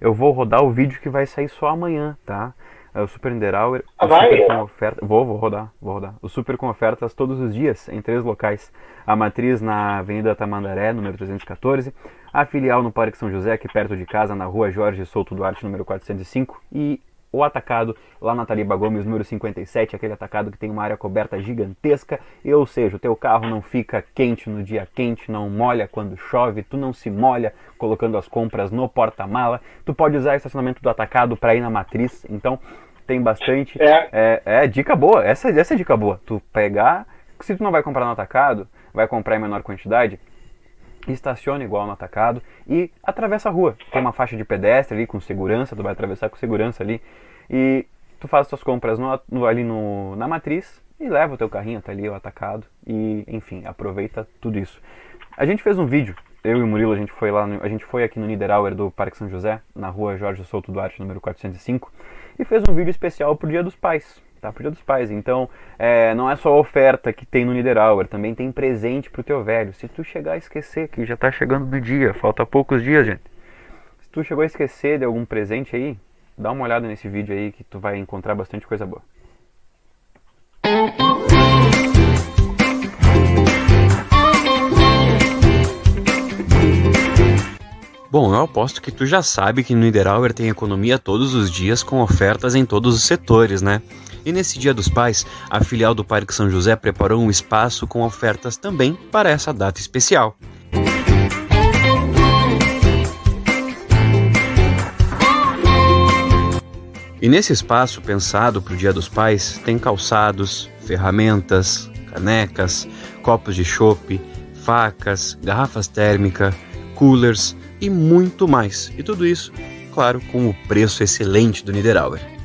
E: eu vou rodar o vídeo que vai sair só amanhã, tá? É o Super Niederauer,
C: Ah,
E: o
C: vai?
E: super com oferta, vou, vou rodar, vou rodar. O super com ofertas todos os dias em três locais. A matriz na Avenida Tamandaré, número 314, a filial no Parque São José, aqui perto de casa, na Rua Jorge Souto Duarte, número 405, e o atacado lá na Taliba Gomes, número 57, aquele atacado que tem uma área coberta gigantesca, e, ou seja, o teu carro não fica quente no dia quente, não molha quando chove, tu não se molha colocando as compras no porta-mala, tu pode usar o estacionamento do atacado para ir na matriz, então tem bastante.
C: É.
E: É, é dica boa, essa, essa é dica boa. Tu pegar, se tu não vai comprar no atacado, vai comprar em menor quantidade, estaciona igual no atacado e atravessa a rua. Tem uma faixa de pedestre ali com segurança, tu vai atravessar com segurança ali e tu faz tuas compras no, no- ali no, na matriz e leva o teu carrinho até ali o atacado e enfim, aproveita tudo isso. A gente fez um vídeo, eu e o Murilo, a gente foi lá, no- a gente foi aqui no Niederauer do Parque São José, na rua Jorge Souto Duarte, número 405, e fez um vídeo especial pro Dia dos Pais. Tá? Pro Dia dos Pais. Então, é, não é só oferta que tem no Niederauer, também tem presente pro teu velho. Se tu chegar a esquecer que já tá chegando no dia, falta poucos dias, gente. Se tu chegou a esquecer de algum presente aí, dá uma olhada nesse vídeo aí que tu vai encontrar bastante coisa boa. Bom, eu aposto que tu já sabe que no Niederauer tem economia todos os dias com ofertas em todos os setores, né? E nesse Dia dos Pais, a filial do Parque São José preparou um espaço com ofertas também para essa data especial. E nesse espaço pensado para o Dia dos Pais, tem calçados, ferramentas, canecas, copos de chope, facas, garrafas térmicas, coolers e muito mais. E tudo isso, claro, com o preço excelente do Niederauer.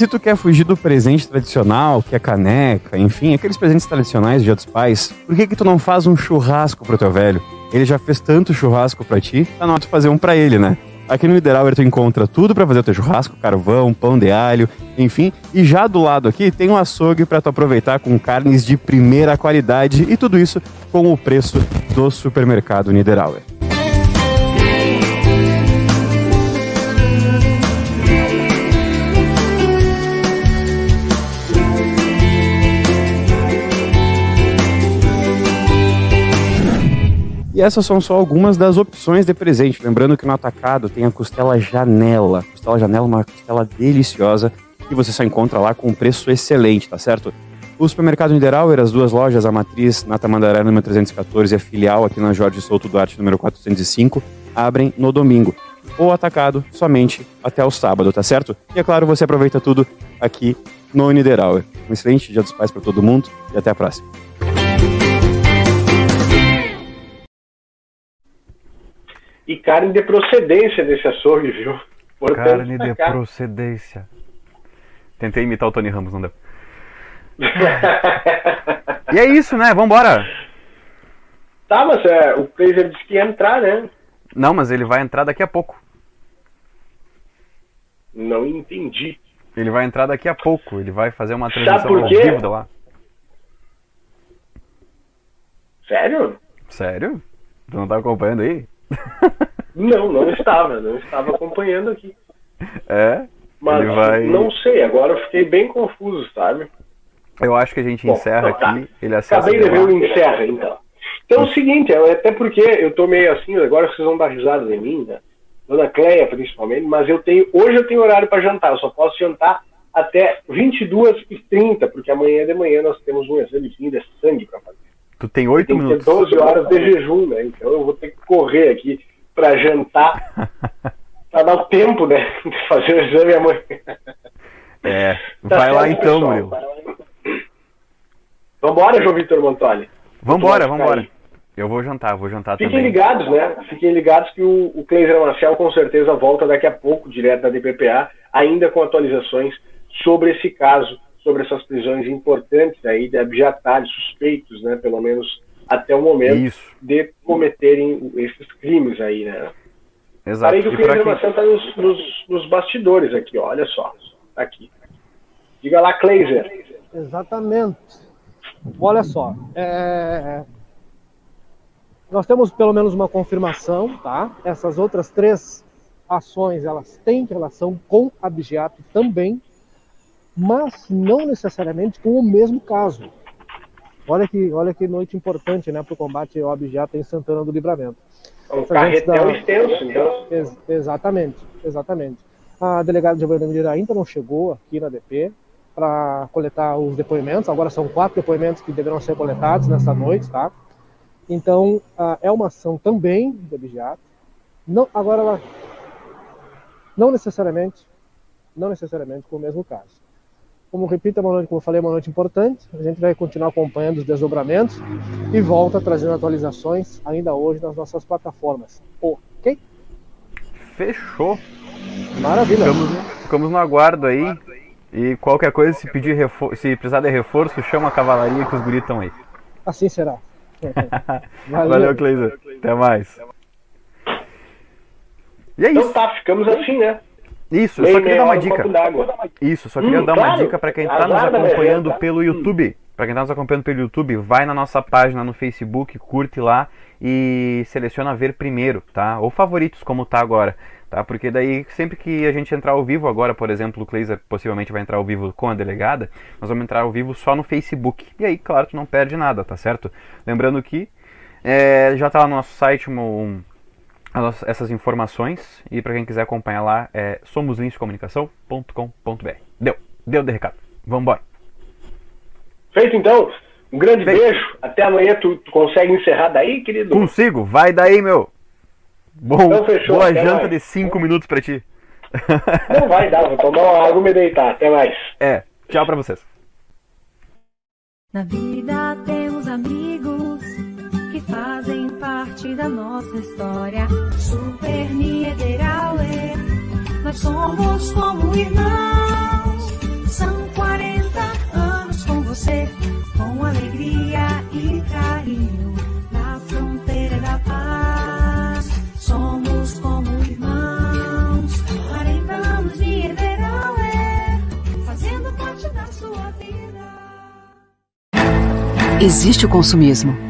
E: Se tu quer fugir do presente tradicional, que é caneca, enfim, aqueles presentes tradicionais Dia dos Pais, por que que tu não faz um churrasco pro teu velho? Ele já fez tanto churrasco para ti, tá na hora de fazer um para ele, né? Aqui no Niederauer tu encontra tudo para fazer o teu churrasco, carvão, pão de alho, enfim. E já do lado aqui tem um açougue para tu aproveitar com carnes de primeira qualidade e tudo isso com o preço do supermercado Niederauer. E essas são só algumas das opções de presente. Lembrando que no atacado tem a costela janela. Costela janela é uma costela deliciosa que você só encontra lá com um preço excelente, tá certo? O supermercado Niederauer, as duas lojas, a matriz na Tamandaré número 314 e a filial aqui na Jorge Souto Duarte número 405, abrem no domingo. Ou atacado somente até o sábado, tá certo? E é claro, você aproveita tudo aqui no Niederauer. Um excelente Dia dos Pais para todo mundo e até a próxima.
C: E carne de procedência desse açougue, viu? Importante
E: Carne de
C: destacar.
E: procedência. Tentei imitar o Tony Ramos, não deu. E é isso, né? Vambora!
C: Tá, mas é, o Kleiser disse que ia entrar, né?
E: Não, mas ele vai entrar daqui a pouco.
C: Não entendi.
E: Ele vai entrar daqui a pouco. Ele vai fazer uma transmissão ao vivo lá.
C: Sério?
E: Sério? Tu não tá acompanhando aí?
C: Não, não estava, não estava acompanhando aqui.
E: É?
C: Mas
E: vai.
C: não sei, agora eu fiquei bem confuso, sabe?
E: Eu acho que a gente
C: Bom,
E: encerra
C: então tá.
E: aqui. Ele acessa
C: Acabei de
E: de
C: ver o encerra, então. Então é o seguinte, é, até porque eu tô meio assim, agora vocês vão dar risada em mim, né? Dona Cleia principalmente, mas eu tenho, hoje eu tenho horário para jantar, eu só posso jantar até 22h30, porque amanhã de manhã nós temos um examezinho de sangue para fazer.
E: Tu tem oito
C: Tem
E: minutos.
C: 12 horas de jejum, né? Então eu vou ter que correr aqui para jantar, para dar o tempo, né? De fazer o exame amanhã.
E: É.
C: Tá
E: Vai lá
C: certo,
E: então,
C: pessoal.
E: Murilo.
C: Vambora, João Vitor Montoli.
E: Vambora, vambora. Eu vou jantar, vou jantar
C: Fiquem
E: também.
C: ligados, né? Fiquem ligados que o, o Cleiser Marcel com certeza volta daqui a pouco, direto da DPPA, ainda com atualizações sobre esse caso, sobre essas prisões importantes aí de abjetários suspeitos, né? Pelo menos até o momento,
E: Isso,
C: de cometerem esses crimes aí, né?
E: exato.
C: Parei que o
E: E pra
C: Cleiser
E: quem...
C: Marcel está nos, nos, nos bastidores aqui, ó, olha só. Tá aqui. Diga lá, Cleiser.
D: Exatamente. Olha só, é, nós temos pelo menos uma confirmação, tá? Essas outras três ações, elas têm relação com abjeato também, mas não necessariamente com o mesmo caso. Olha que, olha que noite importante, né, para o combate ao abjeato em Santana do Livramento.
C: Um carretel
D: da-
C: extenso, então.
D: Ex- exatamente, exatamente. A delegada Giovanna Mineira ainda não chegou aqui na DP para coletar os depoimentos. Agora são quatro depoimentos que deverão ser coletados nessa noite, tá? Então, é uma ação também de objeto. Não, agora, ela, não necessariamente, não necessariamente com o mesmo caso. Como repito, é uma noite, como eu falei, é uma noite importante. A gente vai continuar acompanhando os desdobramentos e volta trazendo atualizações ainda hoje nas nossas plataformas. Ok?
E: Fechou.
D: Maravilha.
E: Ficamos, ficamos no aguardo aí. E qualquer coisa, se pedir se precisar de reforço, chama a cavalaria que os guris estão aí.
D: Assim será.
E: Valeu, Valeu Cleiser. Até mais.
C: E é então isso. Então tá, ficamos assim, né?
E: Isso, eu só queria dar uma dica. Isso, só queria hum, dar claro. uma dica para quem está nos acompanhando pelo YouTube. Para quem está nos acompanhando pelo YouTube, vai na nossa página no Facebook, curte lá e seleciona ver primeiro, tá? Ou favoritos, como tá agora, tá? Porque daí sempre que a gente entrar ao vivo, agora, por exemplo, o Kleiser possivelmente vai entrar ao vivo com a delegada, nós vamos entrar ao vivo só no Facebook. E aí, claro, tu não perde nada, tá certo? Lembrando que é, já está lá no nosso site um, essas informações e para quem quiser acompanhar lá é somoslinscomunicação.com.br. Deu, deu de recado. Vamos embora.
C: Feito então. Um grande Feito. beijo. Até amanhã. Tu, tu, consegue encerrar daí, querido?
E: Consigo. Vai daí, meu. Bom, então fechou, boa janta mais. de 5 minutos para ti.
C: Não vai dar. Vou tomar uma água e me deitar. Até mais.
E: É. Tchau para vocês.
G: Na vida temos amigos fazem parte da nossa história. Super Niederauer, nós somos como irmãos. São 40 anos com você, com alegria e carinho. Na fronteira da paz, somos como irmãos. 40 anos de fazendo parte da sua vida.
H: Existe o consumismo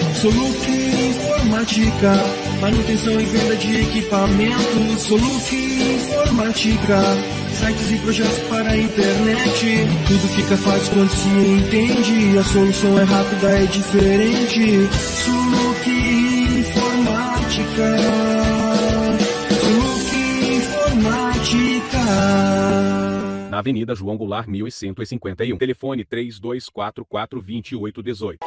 A: Soluc Informática, manutenção e venda de equipamentos. Soluc Informática, sites e projetos para a internet. Tudo fica fácil quando se entende. A solução é rápida, é diferente. Soluc Informática. Soluc Informática
B: na Avenida João Goulart 1151. Telefone 3244 2818.